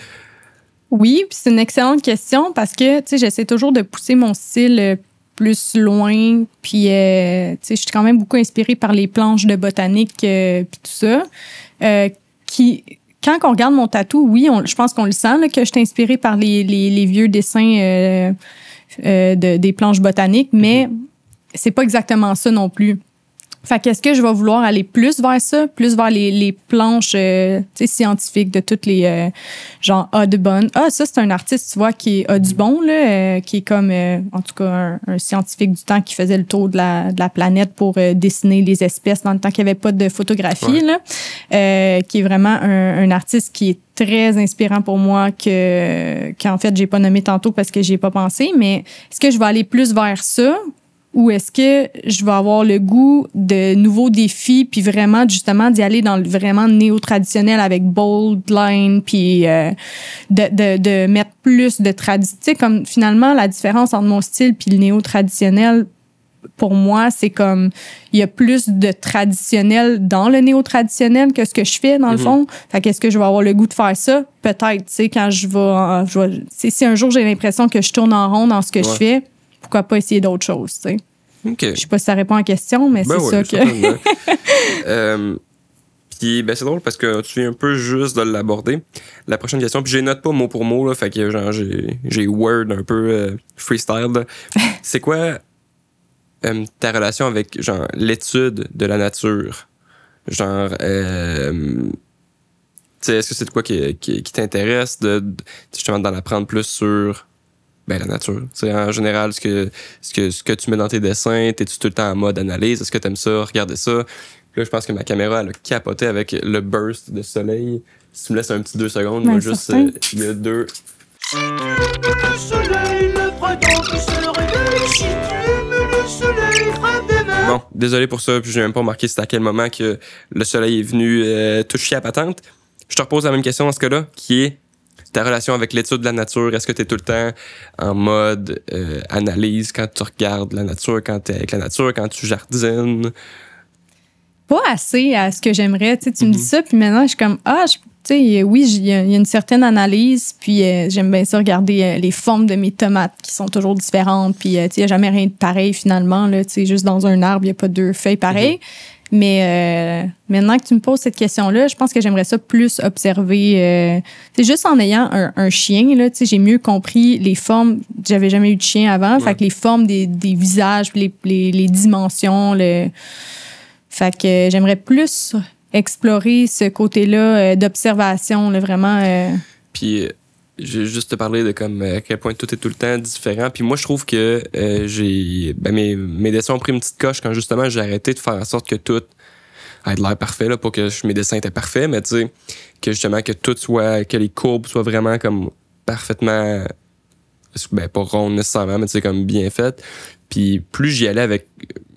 Oui, c'est une excellente question parce que, tu sais, j'essaie toujours de pousser mon style euh, plus loin. Puis, euh, tu sais, je suis quand même beaucoup inspirée par les planches de botanique euh, puis tout ça. qui, quand on regarde mon tatou, oui, je pense qu'on le sent que je suis inspirée par les, les, vieux dessins de, des planches botaniques, mais mm-hmm. c'est pas exactement ça non plus. Fait qu'est-ce que je vais vouloir aller plus vers ça, plus vers les, les planches euh, scientifiques de toutes les euh, genre Audubon. Ah, ça, c'est un artiste, tu vois, qui est Audubon, là, euh, qui est comme, euh, en tout cas, un, scientifique du temps qui faisait le tour de la, de la planète pour dessiner les espèces dans le temps qu'il n'y avait pas de photographie, là, qui est vraiment un, un, artiste qui est très inspirant pour moi que qu'en fait j'ai pas nommé tantôt parce que j'y ai pas pensé mais est-ce que je vais aller plus vers ça ou est-ce que je vais avoir le goût de nouveaux défis puis vraiment justement d'y aller dans le vraiment néo-traditionnel avec bold line puis euh, de, de, de, mettre plus de tradition comme finalement la différence entre mon style puis le néo-traditionnel pour moi c'est comme il y a plus de traditionnel dans le néo-traditionnel que ce que je fais dans le mm-hmm. fond. Fait qu'est-ce que je vais avoir le goût de faire ça? Peut-être tu sais quand je vais, je vais si un jour j'ai l'impression que je tourne en rond dans ce que je fais pourquoi pas essayer d'autres choses, tu sais. Je sais pas si ça répond à la question, mais ben c'est ça que. euh, puis ben, c'est drôle parce que tu viens un peu juste de l'aborder. La prochaine question, puis j'ai note pas mot pour mot, là, fait que genre j'ai Word un peu euh, freestyle. c'est quoi euh, ta relation avec genre l'étude de la nature? Genre est-ce que c'est de quoi qui, qui, t'intéresse de, de justement d'en apprendre plus sur ben, la nature. C'est en général ce que, ce, que, ce que tu mets dans tes dessins, t'es-tu tout le temps en mode analyse, est-ce que t'aimes ça, regarder ça. Puis là, je pense que ma caméra, elle a capoté avec le burst de soleil. Si tu me laisses un petit deux secondes, moi, juste, euh, il y a deux. Le soleil, le printemps qui se réveille, si tu aimes le soleil, Bon, désolé pour ça, puis j'ai même pas remarqué c'était à quel moment que le soleil est venu euh, toucher à patente. Je te repose la même question dans ce cas-là, qui est ta relation avec l'étude de la nature, est-ce que tu es tout le temps en mode euh, analyse quand tu regardes la nature, quand tu es avec la nature, quand tu jardines? Pas assez à ce que j'aimerais. Tu, me dis Mhm. ça, puis maintenant, je suis comme, ah, je- tu sais, oui, il y, a il y a une certaine analyse, puis euh, j'aime bien ça regarder euh, les formes de mes tomates qui sont toujours différentes, puis tu sais, il n'y a jamais rien de pareil finalement. Là, tu sais, juste dans un arbre, il n'y a pas deux feuilles pareilles. Mais euh, maintenant que tu me poses cette question-là, je pense que j'aimerais ça plus observer. Euh, c'est juste en ayant un, un chien, là, tu sais, j'ai mieux compris les formes. J'avais jamais eu de chien avant, fait que les formes des, des visages, les, les, les dimensions, le. Fait que j'aimerais plus explorer ce côté-là euh, d'observation, là, vraiment. euh, Puis euh, j'ai juste te parler de comme euh, à quel point tout est tout le temps différent. Puis moi, je trouve que euh, j'ai ben, mes, mes dessins ont pris une petite coche quand justement j'ai arrêté de faire en sorte que tout ait de l'air parfait là, pour que mes dessins étaient parfaits, mais tu sais que justement que tout soit que les courbes soient vraiment comme parfaitement ben pas rondes nécessairement, mais tu sais comme bien faites. Puis plus j'y allais avec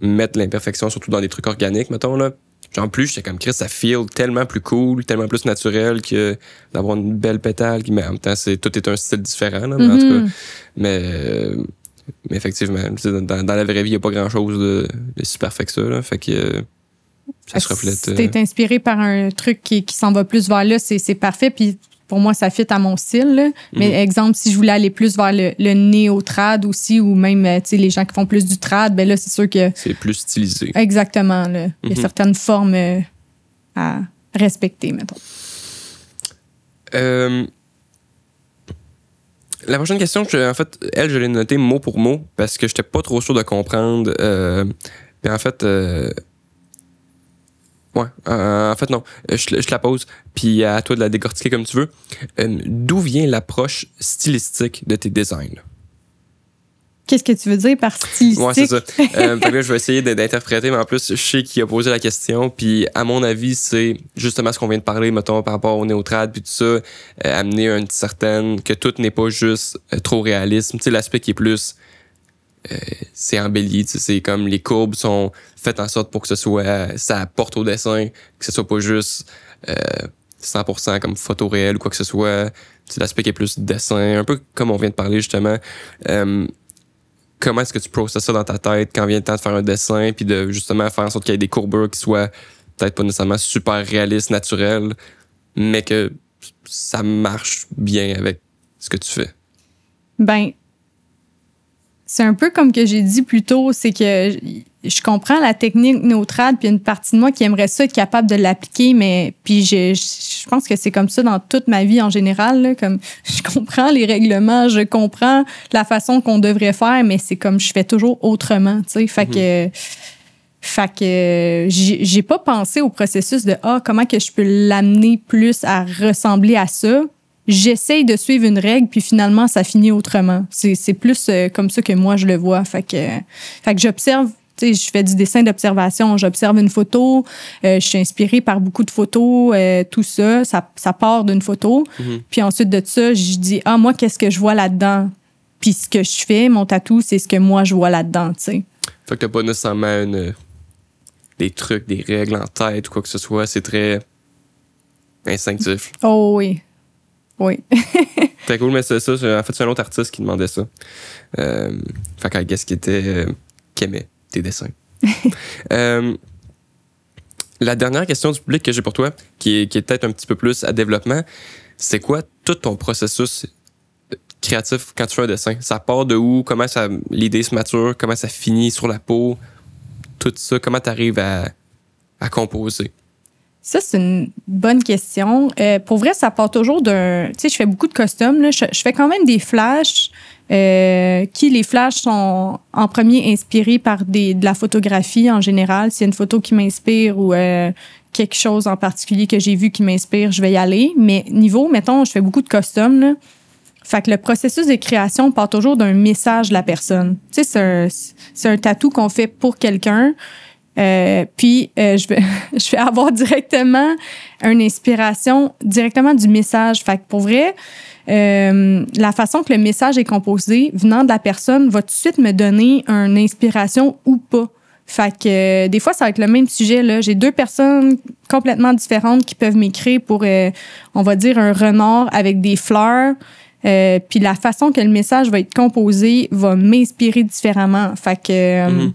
mettre l'imperfection surtout dans des trucs organiques mettons là. Genre plus j'étais comme Chris, ça feel tellement plus cool, tellement plus naturel que d'avoir une belle pétale qui mais en même temps c'est tout est un style différent là, mais en tout cas mhm. mais, euh, mais effectivement, tu dans, dans la vraie vie, il n'y a pas grand chose de, de si parfait que ça. Là, fait que euh, ça se reflète. Si euh, t'es inspiré par un truc qui, qui s'en va plus vers là, c'est c'est parfait. Puis pour moi, ça fit à mon style. là. Mais Mhm. exemple, si je voulais aller plus vers le, le néo-trad aussi, ou même euh, les gens qui font plus du trad, ben là, c'est sûr que c'est plus stylisé. exactement, là, il y a Mhm. certaines formes euh, à respecter, mettons. Euh, la prochaine question, je- en fait, elle, je l'ai notée mot pour mot parce que j'étais pas trop sûr de comprendre. Euh, puis en fait, ouais, euh, en fait non, je, te- je te la pose. Puis à toi de la décortiquer comme tu veux. Euh, D'où vient l'approche stylistique de tes designs? Qu'est-ce que tu veux dire par stylistique? Ouais, c'est ça. Euh, là, je vais essayer d'interpréter, mais en plus, je sais qui a posé la question. Puis, à mon avis, c'est justement ce qu'on vient de parler, mettons, par rapport au néotrad, puis tout ça, euh, amener une certaine. que tout n'est pas juste euh, trop réalisme. Tu sais, l'aspect qui est plus euh, c'est embelli. C'est comme les courbes sont faites en sorte pour que ce soit ça porte au dessin, que ce soit pas juste euh, 100% comme photo réelle ou quoi que ce soit. L'aspect qui est plus dessin, un peu comme on vient de parler justement. Euh, comment est-ce que tu processes ça dans ta tête quand vient le temps de faire un dessin, puis de justement faire en sorte qu'il y ait des courbures qui soient peut-être pas nécessairement super réalistes, naturelles, mais que ça marche bien avec ce que tu fais? Ben, c'est un peu comme que j'ai dit plus tôt, c'est que je comprends la technique neutrale, puis une partie de moi qui aimerait ça être capable de l'appliquer, mais puis je, je pense que c'est comme ça dans toute ma vie en général. Là, comme je comprends les règlements, je comprends la façon qu'on devrait faire, mais c'est comme je fais toujours autrement, tu sais. Fait que fait que j'ai pas pensé au processus de ah comment que je peux l'amener plus à ressembler à ça. J'essaye de suivre une règle puis finalement ça finit autrement. C'est plus euh, comme ça que moi je le vois. Fait que fait que j'observe tu sais, je fais du dessin d'observation, j'observe une photo, euh, je suis inspirée par beaucoup de photos, euh, tout ça, ça, ça part d'une photo. Mhm. Puis ensuite de ça, je dis ah moi qu'est-ce que je vois là-dedans? Puis ce que je fais, mon tatou, c'est ce que moi je vois là-dedans, tu sais. Fait que t'as pas nécessairement une, des trucs, des règles en tête ou quoi que ce soit, c'est très instinctif. Oh oui. Oui. Très cool, mais c'est ça. En fait, c'est un autre artiste qui demandait ça. Euh, fait qu'à guess qui était. Euh, qui aimait tes dessins. euh, la dernière question du public que j'ai pour toi, qui est, qui est peut-être un petit peu plus à développement, c'est quoi tout ton processus créatif quand tu fais un dessin? Ça part de où? Comment ça l'idée se mature? Comment ça finit sur la peau? Tout ça, comment tu arrives à, à composer? Ça, c'est une bonne question. Euh, pour vrai, ça part toujours d'un. Tu sais, je fais beaucoup de costumes. Je, fais quand même des flashs euh, qui, les flashs, sont en premier inspirés par des, de la photographie en général. S'il y a une photo qui m'inspire ou euh, quelque chose en particulier que j'ai vu qui m'inspire, je vais y aller. Mais niveau, mettons, je fais beaucoup de costumes. Là. Fait que le processus de création part toujours d'un message de la personne. Tu sais, c'est un, c'est un tatou qu'on fait pour quelqu'un. Euh, puis euh, je vais je vais avoir directement une inspiration directement du message. Fait que pour vrai, euh, la façon que le message est composé venant de la personne va tout de suite me donner une inspiration ou pas. Fait que euh, des fois ça va être le même sujet là. J'ai deux personnes complètement différentes qui peuvent m'écrire pour euh, on va dire un renard avec des fleurs. puis la façon que le message va être composé va m'inspirer différemment. Fait que Mm-hmm.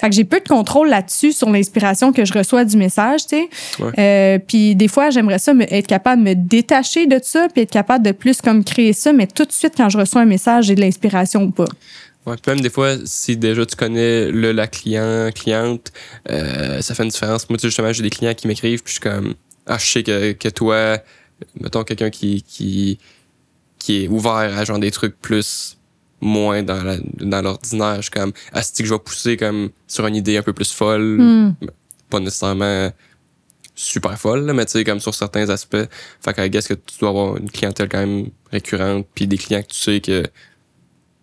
Fait que j'ai peu de contrôle là-dessus sur l'inspiration que je reçois du message, tu sais. Ouais. Euh, puis des fois, j'aimerais ça me, être capable de me détacher de ça, puis être capable de plus comme créer ça, mais tout de suite quand je reçois un message, j'ai de l'inspiration ou pas. Ouais, puis même des fois, si déjà tu connais le la client, cliente, euh, ça fait une différence. Moi, tu sais, justement, j'ai des clients qui m'écrivent, puis je suis comme, ah, je sais que, que toi, mettons quelqu'un qui, qui, qui est ouvert à genre des trucs plus moins dans la, dans l'ordinaire, je suis comme, c'est que je vais pousser comme sur une idée un peu plus folle, Hmm. pas nécessairement super folle, là, mais tu sais, comme sur certains aspects. Fait que, I guess que tu dois avoir une clientèle quand même récurrente, puis des clients que tu sais que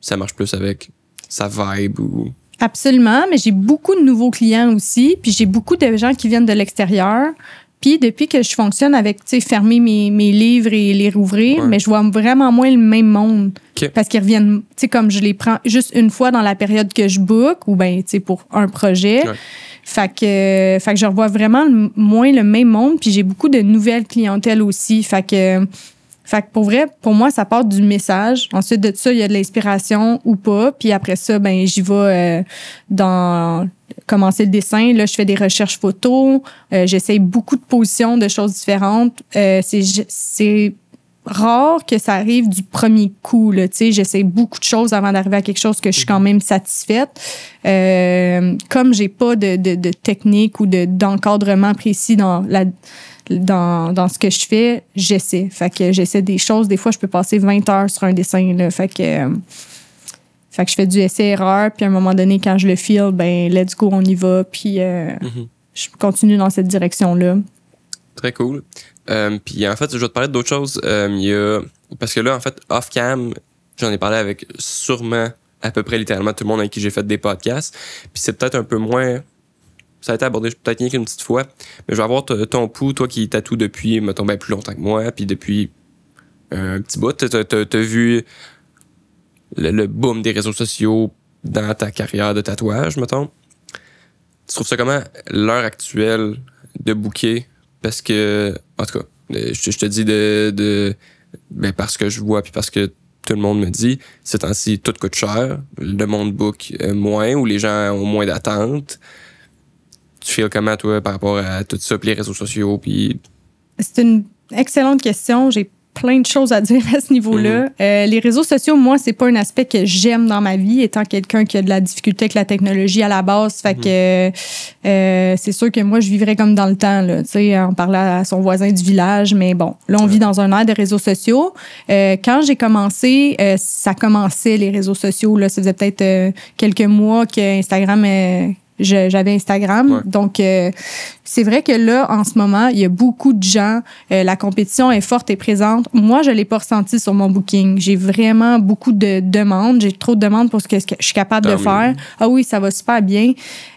ça marche plus avec sa vibe ou. Absolument, mais j'ai beaucoup de nouveaux clients aussi, puis j'ai beaucoup de gens qui viennent de l'extérieur. Puis depuis que je fonctionne avec, tu sais, fermer mes, mes livres et les rouvrir, Ouais. mais je vois vraiment moins le même monde. Ok. Parce qu'ils reviennent, tu sais, comme je les prends juste une fois dans la période que je book ou ben, tu sais, pour un projet. Ouais. Fait que, euh, fait que je revois vraiment le- moins le même monde, puis j'ai beaucoup de nouvelles clientèles aussi. Fait que, fait que pour vrai, pour moi, ça part du message. Ensuite de ça, il y a de l'inspiration ou pas. Puis après ça, ben j'y vais euh, dans commencer le dessin. Là, je fais des recherches photos. Euh, J'essaye beaucoup de positions, de choses différentes. Euh, c'est rare que ça arrive du premier coup. Là, tu sais, j'essaie beaucoup de choses avant d'arriver à quelque chose que je suis quand même satisfaite. Euh, comme j'ai pas de, de, de technique ou de d'encadrement précis dans la dans, dans ce que je fais, j'essaie. Fait que j'essaie des choses. Des fois, je peux passer 20 heures sur un dessin. Là. Fait que, euh, fait que je fais du essai-erreur. Puis à un moment donné, quand je le file, ben let's go, on y va. Puis euh, Mhm. je continue dans cette direction-là. Très cool. Euh, puis en fait, je vais te parler d'autres choses. Euh, il y a... Parce que là, en fait, off-cam, j'en ai parlé avec sûrement à peu près littéralement tout le monde avec qui j'ai fait des podcasts. Puis c'est peut-être un peu moins... Ça a été abordé peut-être rien qu'une petite fois. Mais je vais avoir ton pouls, toi qui tatoue depuis, mettons, ben, plus longtemps que moi, puis depuis un petit bout. T'as, t'as vu le, boom des réseaux sociaux dans ta carrière de tatouage, mettons. Tu trouves ça comment, l'heure actuelle de booker? Parce que, en tout cas, euh, je, te dis de, ben parce que je vois puis parce que tout le monde me dit, c'est ainsi tout coûte cher, le monde book euh, moins ou les gens ont moins d'attentes. Tu fais comment, toi, par rapport à tout ça, puis les réseaux sociaux, puis... C'est une excellente question. J'ai plein de choses à dire à ce niveau-là. Mhm. Euh, les réseaux sociaux, moi, c'est pas un aspect que j'aime dans ma vie, étant quelqu'un qui a de la difficulté avec la technologie à la base. Fait que euh, c'est sûr que moi, je vivrais comme dans le temps, là, tu sais, en parlant à son voisin du village. Mais bon, là, on vit dans un air de réseaux sociaux. Euh, quand j'ai commencé, euh, ça commençait les réseaux sociaux. Là, ça faisait peut-être euh, quelques mois que Instagram euh, j'avais Instagram. Ouais. Donc, euh, c'est vrai que là, en ce moment, il y a beaucoup de gens. euh, la compétition est forte et présente. Moi, je l'ai pas ressenti sur mon booking. J'ai vraiment beaucoup de demandes. J'ai trop de demandes pour ce que je suis capable de mieux. faire. Ah oui, ça va super bien.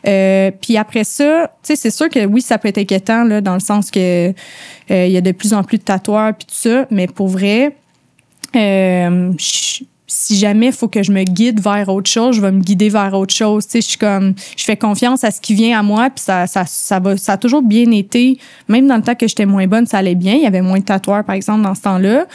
Euh, puis après ça, tu sais, c'est sûr que oui, ça peut être inquiétant là, dans le sens que euh, il y a de plus en plus de tatoueurs puis tout ça. Mais pour vrai, euh, je- si jamais il faut que je me guide vers autre chose, je vais me guider vers autre chose. Tu sais, je suis comme, je fais confiance à ce qui vient à moi, puis ça, ça, ça, va, ça a toujours bien été. Même dans le temps que j'étais moins bonne, ça allait bien. Il y avait moins de tatoueurs, par exemple, dans ce temps-là.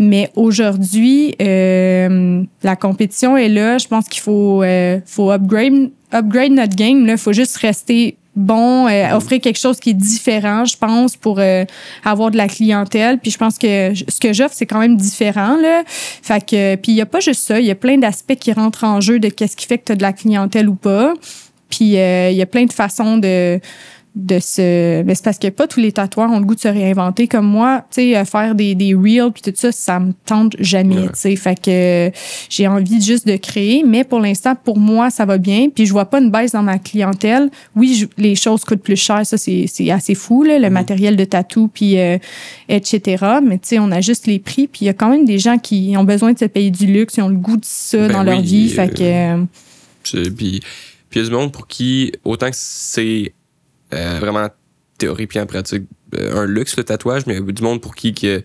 Mais aujourd'hui, euh, la compétition est là. Je pense qu'il faut, euh, faut upgrade, upgrade notre game. Il faut juste rester bon, euh, offrir quelque chose qui est différent, je pense, pour euh, avoir de la clientèle. Puis je pense que ce que j'offre, c'est quand même différent. Là. Fait que, puis il n'y a pas juste ça. Il y a plein d'aspects qui rentrent en jeu de qu'est-ce qui fait que tu as de la clientèle ou pas. Puis euh, il y a plein de façons de de se mais c'est parce que pas tous les tatoueurs ont le goût de se réinventer comme moi. Tu sais euh, faire des des reels puis tout ça ça me tente jamais Ouais. tu sais. Fait que euh, j'ai envie juste de créer. Mais pour l'instant pour moi ça va bien. Puis je vois pas une baisse dans ma clientèle. Oui je- les choses coûtent plus cher. Ça c'est c'est assez fou là le matériel de tatou puis euh, etc mais tu sais on ajuste les prix. Puis il y a quand même des gens qui ont besoin de se payer du luxe. Ils ont le goût de ça Ben dans leur vie. euh, fait que Puis puis il y a du monde pour qui, autant que c'est euh, vraiment théorie puis en pratique euh, un luxe le tatouage, mais il y a du monde pour qui que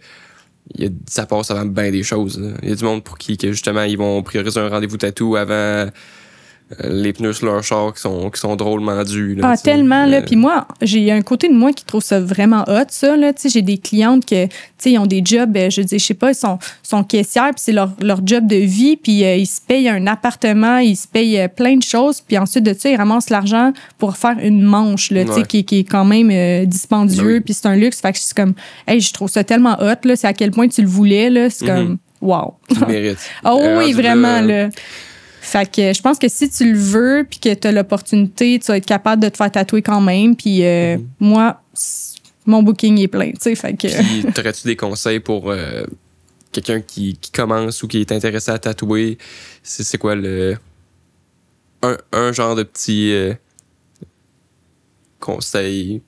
ça passe avant bien des choses. Il y a du monde pour qui que justement ils vont prioriser un rendez-vous tatou avant les pneus sur leur char qui sont, qui sont drôlement dus. là, Ah, tellement, là. Euh, Puis moi, j'ai un côté de moi qui trouve ça vraiment hot, ça, là. Tu sais, j'ai des clientes que, tu sais, ils ont des jobs, euh, je dis, je sais pas, ils sont, sont caissières, puis c'est leur, leur job de vie, puis euh, ils se payent un appartement, ils se payent euh, plein de choses, puis ensuite de ça, ils ramassent l'argent pour faire une manche, là, tu sais, Ouais. qui, qui est quand même euh, dispendieux, Ben oui. puis c'est un luxe. Fait que c'est comme, hey, je trouve ça tellement hot, là. C'est à quel point tu le voulais, là. C'est Mhm. comme, wow. tu mérites. Ah oui, Euh, vraiment, là. Fait que je pense que si tu le veux puis que tu as l'opportunité, tu vas être capable de te faire tatouer quand même. Puis euh, moi, c- mon booking est plein, tu sais. Fait que. Puis, t'aurais-tu des conseils pour euh, quelqu'un qui, qui commence ou qui est intéressé à tatouer? C'est, quoi le. Un, un genre de petit euh, conseil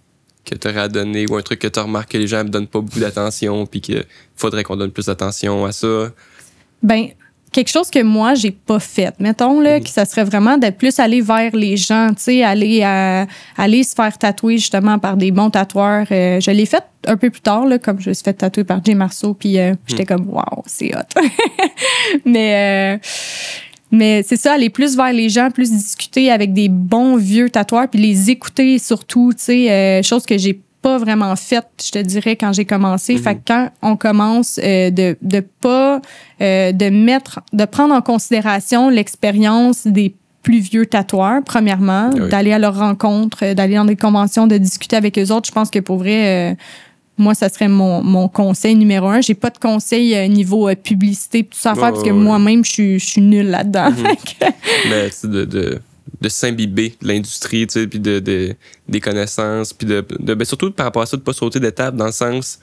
que t'aurais à donner ou un truc que t'as remarqué que les gens ne donnent pas beaucoup d'attention puis qu'il faudrait qu'on donne plus d'attention à ça? Ben, quelque chose que moi, j'ai pas fait. Mettons, là, que ça serait vraiment de plus aller vers les gens, tu sais, aller, à- aller se faire tatouer justement par des bons tatoueurs. Euh, je l'ai fait un peu plus tard, là, comme je me suis fait tatouer par Jay Marceau, puis euh, j'étais comme, waouh, c'est hot. mais. euh, mais c'est ça, aller plus vers les gens, plus discuter avec des bons vieux tatoueurs, puis les écouter surtout, tu sais, euh, chose que j'ai pas vraiment faite, je te dirais, quand j'ai commencé. Fait que quand on commence euh, de, de pas, euh, de mettre, de prendre en considération l'expérience des plus vieux tatoueurs, premièrement, Oui. d'aller à leur rencontre, euh, d'aller dans des conventions, de discuter avec eux autres. Je pense que pour vrai, euh, moi, ça serait mon, mon conseil numéro un. J'ai pas de conseil niveau publicité, tout ça à faire, parce que moi-même, je suis, je suis nulle là-dedans. Que- Mais de, de, de s'imbiber de l'industrie, tu sais, puis de, de- des connaissances, puis de, de ben, surtout par rapport à ça, de pas sauter d'étape dans le sens.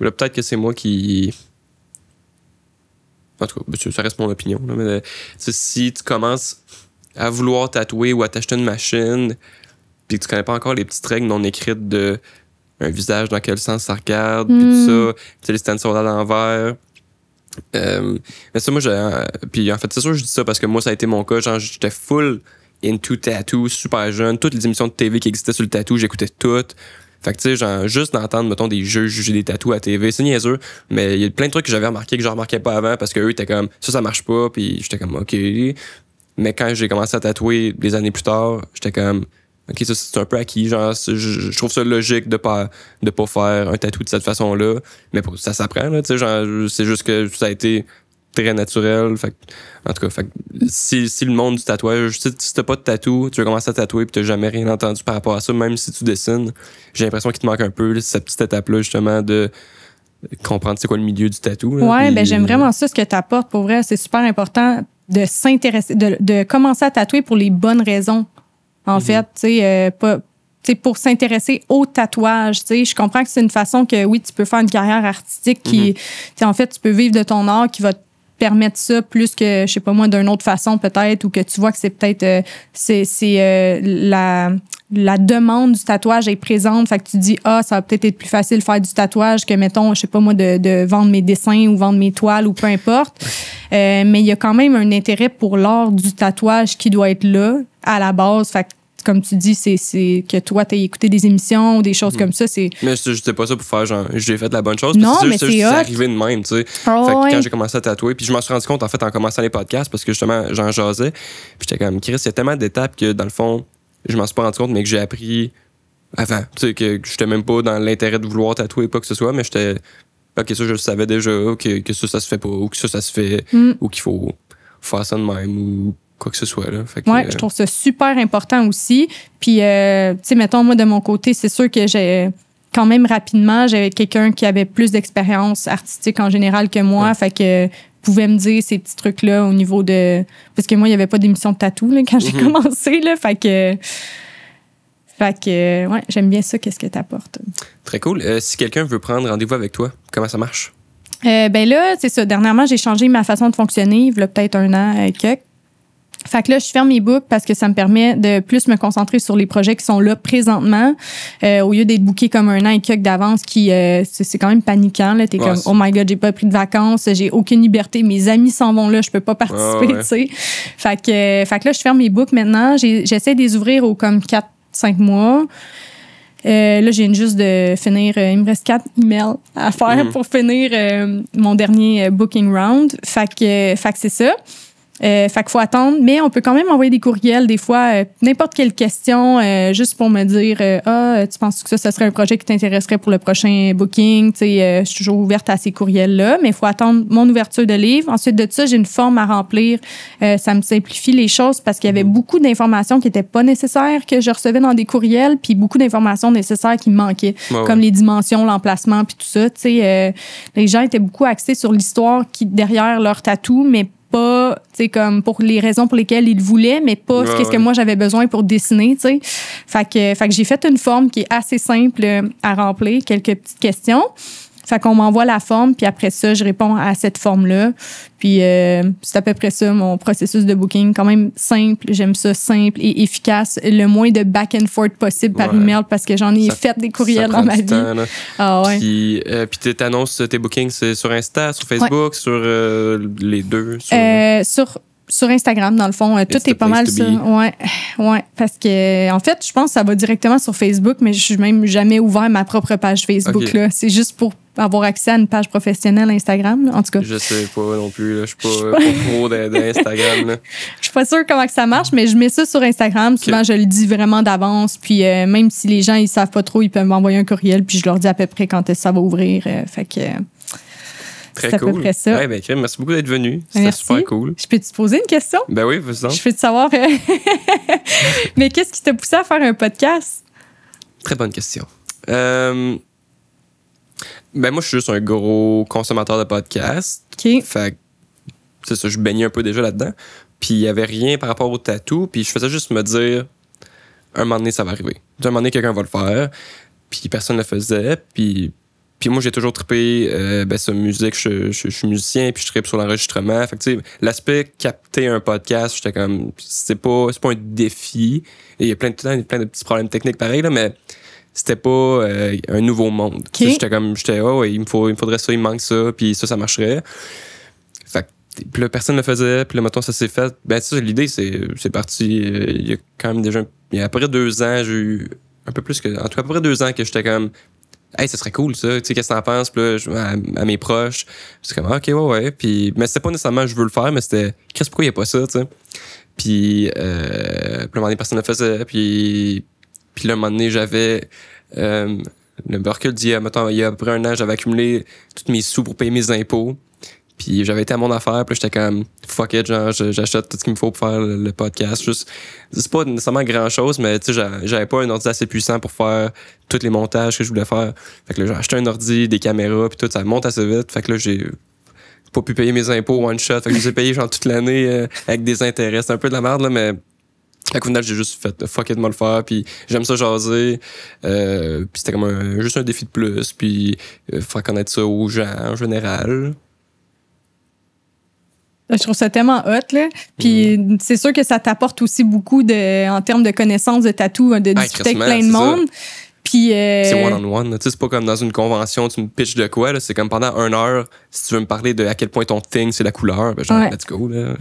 Là, peut-être que c'est moi qui. En tout cas, ben, ça reste mon opinion. là, mais euh, si tu commences à vouloir tatouer ou à t'acheter une machine, puis que tu connais pas encore les petites règles non écrites de un visage dans quel sens ça regarde, puis Mm. tout ça, tu sais, les stencils à l'envers. Euh, mais ça, moi, j'ai. euh, puis en fait, c'est sûr que je dis ça parce que moi, ça a été mon cas. Genre, j'étais full into tattoo, super jeune. Toutes les émissions de TV qui existaient sur le tattoo, j'écoutais toutes. Fait que, tu sais, genre, juste d'entendre, mettons, des jeux juger des tatous à TV, c'est niaiseux. Mais il y a plein de trucs que j'avais remarqué que je remarquais pas avant parce qu'eux étaient comme, ça, ça marche pas. Puis j'étais comme, OK. Mais quand j'ai commencé à tatouer des années plus tard, j'étais comme, OK, ça, c'est un peu acquis. Genre, je, trouve ça logique de pas, de pas faire un tatou de cette façon-là. Mais ça s'apprend, là, tu sais, genre, c'est juste que ça a été très naturel. Fait, en tout cas, fait, si, si le monde du tatouage, si, si t'as pas de tatou, tu veux commencer à tatouer puis t'as jamais rien entendu par rapport à ça, même si tu dessines, j'ai l'impression qu'il te manque un peu cette petite étape-là, justement, de comprendre c'est quoi le milieu du tatou. Là, ouais, puis- ben j'aime vraiment ça, ce que tu apportes. Pour vrai, c'est super important de s'intéresser, de, de commencer à tatouer pour les bonnes raisons. En fait, tu sais, euh, pas. tu sais, pour s'intéresser au tatouage, tu sais, je comprends que c'est une façon que oui, tu peux faire une carrière artistique qui, tu sais, en fait, tu peux vivre de ton art qui va te permettre ça plus que, je sais pas moi, d'une autre façon peut-être, ou que tu vois que c'est peut-être, euh, c'est, c'est euh, la, la demande du tatouage est présente, fait que tu dis, ah, ça va peut-être être plus facile de faire du tatouage que, mettons, je sais pas moi, de, de vendre mes dessins ou vendre mes toiles ou peu importe. Euh, mais il y a quand même un intérêt pour l'art du tatouage qui doit être là à la base. Fait que, comme tu dis, c'est, que toi, tu écouté des émissions ou des choses comme ça. C'est Mais sais pas ça pour faire genre, j'ai fait la bonne chose. Non, parce que mais c'est arrivé de même, tu sais. Ah fait que quand j'ai commencé à tatouer, puis je m'en suis rendu compte en fait en commençant les podcasts parce que justement j'en jasais, puis j'étais comme Chris, il y a tellement d'étapes que dans le fond, je m'en suis pas rendu compte, mais que j'ai appris avant. Tu sais, que j'étais même pas dans l'intérêt de vouloir tatouer pas que ce soit, mais j'étais. Ok, ça je le savais déjà, que, que ça, ça se fait pas, ou que ça, ça se fait, Mm. ou qu'il faut faire ça de même, ou quoi que ce soit. Là. Fait que, Ouais, euh, je trouve ça super important aussi. Puis, euh, tu sais, mettons, moi, de mon côté, c'est sûr que j'ai quand même rapidement, j'avais quelqu'un qui avait plus d'expérience artistique en général que moi. Ouais. Fait que pouvait me dire ces petits trucs-là au niveau de. Parce que moi, il n'y avait pas d'émission de tatou là, quand j'ai Mhm. commencé. Là, fait que. Fait que, ouais, j'aime bien ça, qu'est-ce que tu apportes. Très cool. Euh, si quelqu'un veut prendre rendez-vous avec toi, comment ça marche? Euh, ben là, c'est ça. Dernièrement, j'ai changé ma façon de fonctionner, il y a peut-être un an euh, quelques. Fait que là, je ferme mes books parce que ça me permet de plus me concentrer sur les projets qui sont là présentement, euh, au lieu d'être booké comme un an et quelques d'avance, qui euh, c'est quand même paniquant. Là, t'es Ouais, comme oh my god, j'ai pas pris de vacances, j'ai aucune liberté, mes amis s'en vont là, je peux pas participer, Ouais, ouais. tu sais. Fait que, euh, fait que là, je ferme mes books maintenant. J'essaie de les ouvrir au comme 4-5 mois. Euh, là, je viens juste de finir. euh, il me reste quatre emails à faire Mhm. pour finir euh, mon dernier euh, booking round. Fait que, fait que c'est ça. Euh, fait qu'il faut attendre, mais on peut quand même envoyer des courriels des fois, euh, n'importe quelle question, euh, juste pour me dire euh, ah tu penses que ça, ça serait un projet qui t'intéresserait pour le prochain booking, tu sais, euh, je suis toujours ouverte à ces courriels là, mais il faut attendre mon ouverture de livre. Ensuite de ça, j'ai une forme à remplir. Euh, ça me simplifie les choses parce qu'il y avait beaucoup d'informations qui étaient pas nécessaires que je recevais dans des courriels, puis beaucoup d'informations nécessaires qui me manquaient ouais. comme les dimensions, l'emplacement, puis tout ça. Tu sais, euh, les gens étaient beaucoup axés sur l'histoire qui derrière leur tatou, mais pas, comme pour les raisons pour lesquelles ils le voulaient, mais pas Ouais, ce qu'est-ce que ouais. moi j'avais besoin pour dessiner, tu sais. Fait que, fait que j'ai fait une forme qui est assez simple à remplir, quelques petites questions. Fait qu'on m'envoie la forme, puis après ça, je réponds à cette forme-là. Puis euh, c'est à peu près ça, mon processus de booking. Quand même simple, j'aime ça simple et efficace. Le moins de back and forth possible par Ouais. email parce que j'en ai Ça- fait des courriels dans ma vie. temps. Ah ouais. Puis, euh, puis t'annonces tes bookings sur Insta, sur Facebook, sur euh, les deux. Sur... Euh, sur sur Instagram dans le fond, euh, tout est pas mal ça. Ouais, ouais, parce que en fait, je pense que ça va directement sur Facebook, mais je suis même jamais ouvert ma propre page Facebook Ok. là. C'est juste pour avoir accès à une page professionnelle Instagram. En tout cas, Je sais pas non plus, là. je suis pas, pas pro d'In- d'Instagram. je suis pas sûre comment que ça marche, mais je mets ça sur Instagram. Souvent, je le dis vraiment d'avance. Puis euh, même si les gens ils savent pas trop, ils peuvent m'envoyer un courriel, puis je leur dis à peu près quand ça va ouvrir. Euh, fait que euh, Très C'est à peu cool. près ça. Ouais, ben, merci beaucoup d'être venu. C'était super cool. je peux te poser une question? Ben oui, faisons. Je peux te savoir. euh, mais qu'est-ce qui t'a poussé à faire un podcast? Très bonne question. Euh, ben moi, je suis juste un gros consommateur de podcasts. OK. Fait que, c'est ça, je baignais un peu déjà là-dedans. Puis il y avait rien par rapport au tatou. Puis je faisais juste me dire, un moment donné, ça va arriver. Un moment donné, quelqu'un va le faire. Puis personne ne le faisait. Puis, puis moi, j'ai toujours trippé euh, ben, sur musique. Je, je- je suis musicien, puis je trippe sur l'enregistrement. Fait que, tu sais, l'aspect capter un podcast, j'étais comme, c'est pas, c'est pas un défi. Et il y a plein de, plein de petits problèmes techniques pareils, là, mais c'était pas euh, un nouveau monde. J'étais comme, j'étais, oh, ouais, il me, faut, il me faudrait ça, il me manque ça, puis ça, ça marcherait. Fait que, puis là, personne ne le faisait, puis là, mettons, ça s'est fait. Ben, ça, l'idée, c'est, c'est parti. euh, il y a quand même déjà, il y a à peu près deux ans, j'ai eu un peu plus que, en tout cas, à peu près deux ans que j'étais comme, hey, ça serait cool, ça, tu sais, qu'est-ce que t'en penses, puis là, je- à, à mes proches, c'est comme, Ah, ok, ouais, ouais, puis, mais c'était pas nécessairement, je veux le faire, mais c'était, Chris, pourquoi il n'y a pas ça, tu sais? Puis, euh, puis, un moment donné, personne ne le faisait. Puis, puis là, un moment donné, j'avais... Euh, le Burkle dit, euh, mettons, il y a à peu près un an, j'avais accumulé tous mes sous pour payer mes impôts. Puis j'avais été à mon affaire, puis j'étais comme fuck it, genre j'achète tout ce qu'il me faut pour faire le, podcast. Juste, c'est pas nécessairement grand chose, mais tu sais, j'avais pas un ordi assez puissant pour faire tous les montages que je voulais faire. Fait que là, j'ai acheté un ordi, des caméras, puis tout, ça monte assez vite. Fait que là, j'ai pas pu payer mes impôts one shot. Fait que je les ai payés genre toute l'année euh, avec des intérêts. C'est un peu de la merde, là, mais à final, j'ai juste fait fuck it, de le faire, puis j'aime ça jaser. Euh, puis c'était comme un, juste un défi de plus, puis euh, faire connaître ça aux gens en général. Je trouve ça tellement hot, là. Puis mm. c'est sûr que ça t'apporte aussi beaucoup de, en termes de connaissances de tatou, de discuter avec plein de monde. Puis. Euh... C'est one-on-one. Tu sais, c'est pas comme dans une convention, tu me pitches de quoi, C'est comme pendant une heure, si tu veux me parler de à quel point ton thing, c'est la couleur, ben genre, let's go, là.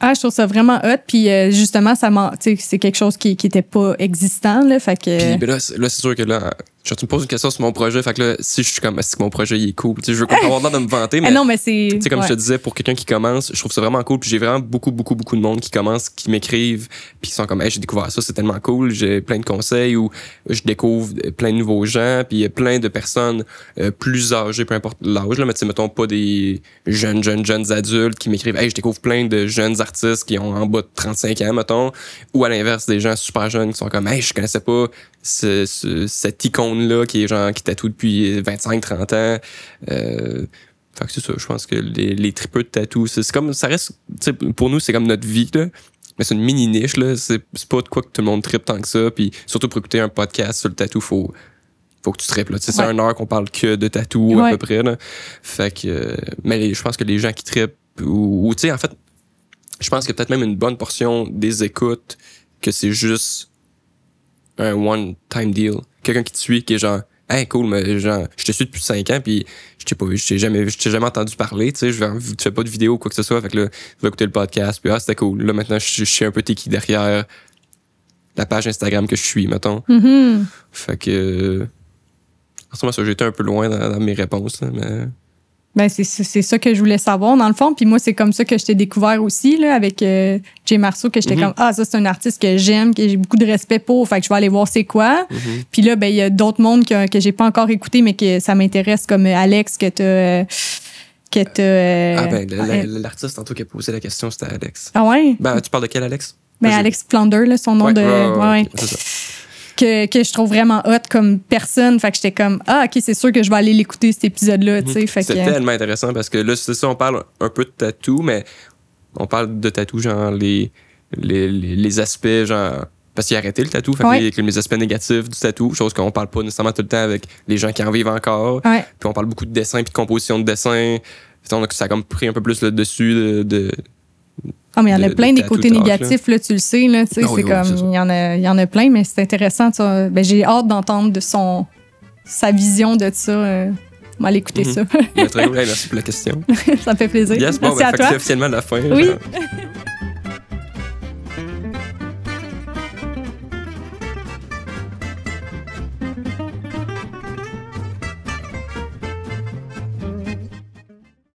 Ah, je trouve ça vraiment hot. Puis euh, justement, ça c'est quelque chose qui, qui était pas existant, là. Fait que. Puis ben là, là c'est sûr que là, tu me poses une question sur mon projet, fait que là, si je suis comme, est-ce que mon projet il est cool? Je veux pas avoir l'air de me vanter, mais. Ah non, mais c'est. Tu sais, comme je te disais, pour quelqu'un qui commence, je trouve ça vraiment cool. Puis j'ai vraiment beaucoup, beaucoup, beaucoup de monde qui commence, qui m'écrivent, puis qui sont comme, hey, j'ai découvert ça, c'est tellement cool, j'ai plein de conseils, ou je découvre plein de nouveaux gens, puis il y a plein de personnes euh, plus âgées, peu importe l'âge, là, mais tu sais, mettons pas des jeunes, jeunes, jeunes adultes qui m'écrivent, hey, je découvre plein de jeunes artistes qui ont en bas de 35 ans, mettons, ou à l'inverse, des gens super jeunes qui sont comme, hey, je connaissais pas ce, cette icône-là qui est genre qui tatoue depuis 25-30 ans. Euh, fait que c'est ça, je pense que les, les tripeux de tatou, c'est comme ça reste pour nous, c'est comme notre vie, là. Mais c'est une mini niche, là. C'est pas de quoi que tout le monde tripe tant que ça. Puis surtout pour écouter un podcast sur le tatou, faut faut que tu tripes là. C'est un heure qu'on parle que de tatou à peu près. Là. Fait que euh, mais je pense que les gens qui tripent ou, ou tu sais en fait je pense a peut-être même une bonne portion des écoutes que c'est juste un one-time deal. Quelqu'un qui te suit, qui est genre, hey, cool, mais genre, je te suis depuis 5 ans, puis je t'ai pas je t'ai jamais, je t'ai jamais entendu parler, tu sais, je fais pas de vidéo ou quoi que ce soit, fait que là, tu vas écouter le podcast, puis ah, c'était cool. Là, maintenant, je, sais un peu t'es qui derrière la page Instagram que je suis, mettons. Mm-hmm. Fait que, ça, j'ai été un peu loin dans, dans mes réponses, là, mais. Ben, c'est ça que je voulais savoir, dans le fond. Puis moi, c'est comme ça que je t'ai découvert aussi, là, avec euh, Jay Marceau, que j'étais mhm. comme, ah, ça, c'est un artiste que j'aime, que j'ai beaucoup de respect pour, fait que je vais aller voir c'est quoi. Mhm. Puis là, ben, il y a d'autres mondes que, que j'ai pas encore écouté, mais que ça m'intéresse, comme Alex, que tu euh, que euh, ah, ben, l'artiste, tantôt, qui a posé la question, c'était Alex. Ah ouais? Ben, tu parles de quel Alex? Ben, Alex Plunder, là, son nom de. Ouais, que, que je trouve vraiment hot comme personne. Fait que j'étais comme, ah, ok, c'est sûr que je vais aller l'écouter cet épisode-là. Mhm. C'est tellement intéressant parce que là, c'est ça, on parle un peu de tatou, mais on parle de tatou, genre les, les, les, aspects, genre. Parce qu'il a arrêté le tatou, fait que les, aspects négatifs du tatou, chose qu'on parle pas nécessairement tout le temps avec les gens qui en vivent encore. Puis on parle beaucoup de dessin puis de composition de dessin. Donc ça a comme pris un peu plus le dessus de, de ah, mais il y en a plein des côtés négatifs, là. tu le sais. Là, c'est comme, il, y en a, il y en a plein, mais c'est intéressant. Ben, j'ai hâte d'entendre de son, sa vision de ça. Euh, on va aller écouter -hmm. ça. très bien, merci pour la question. ça me fait plaisir. Yes, bon, merci ben, à toi. C'est officiellement la fin. Oui.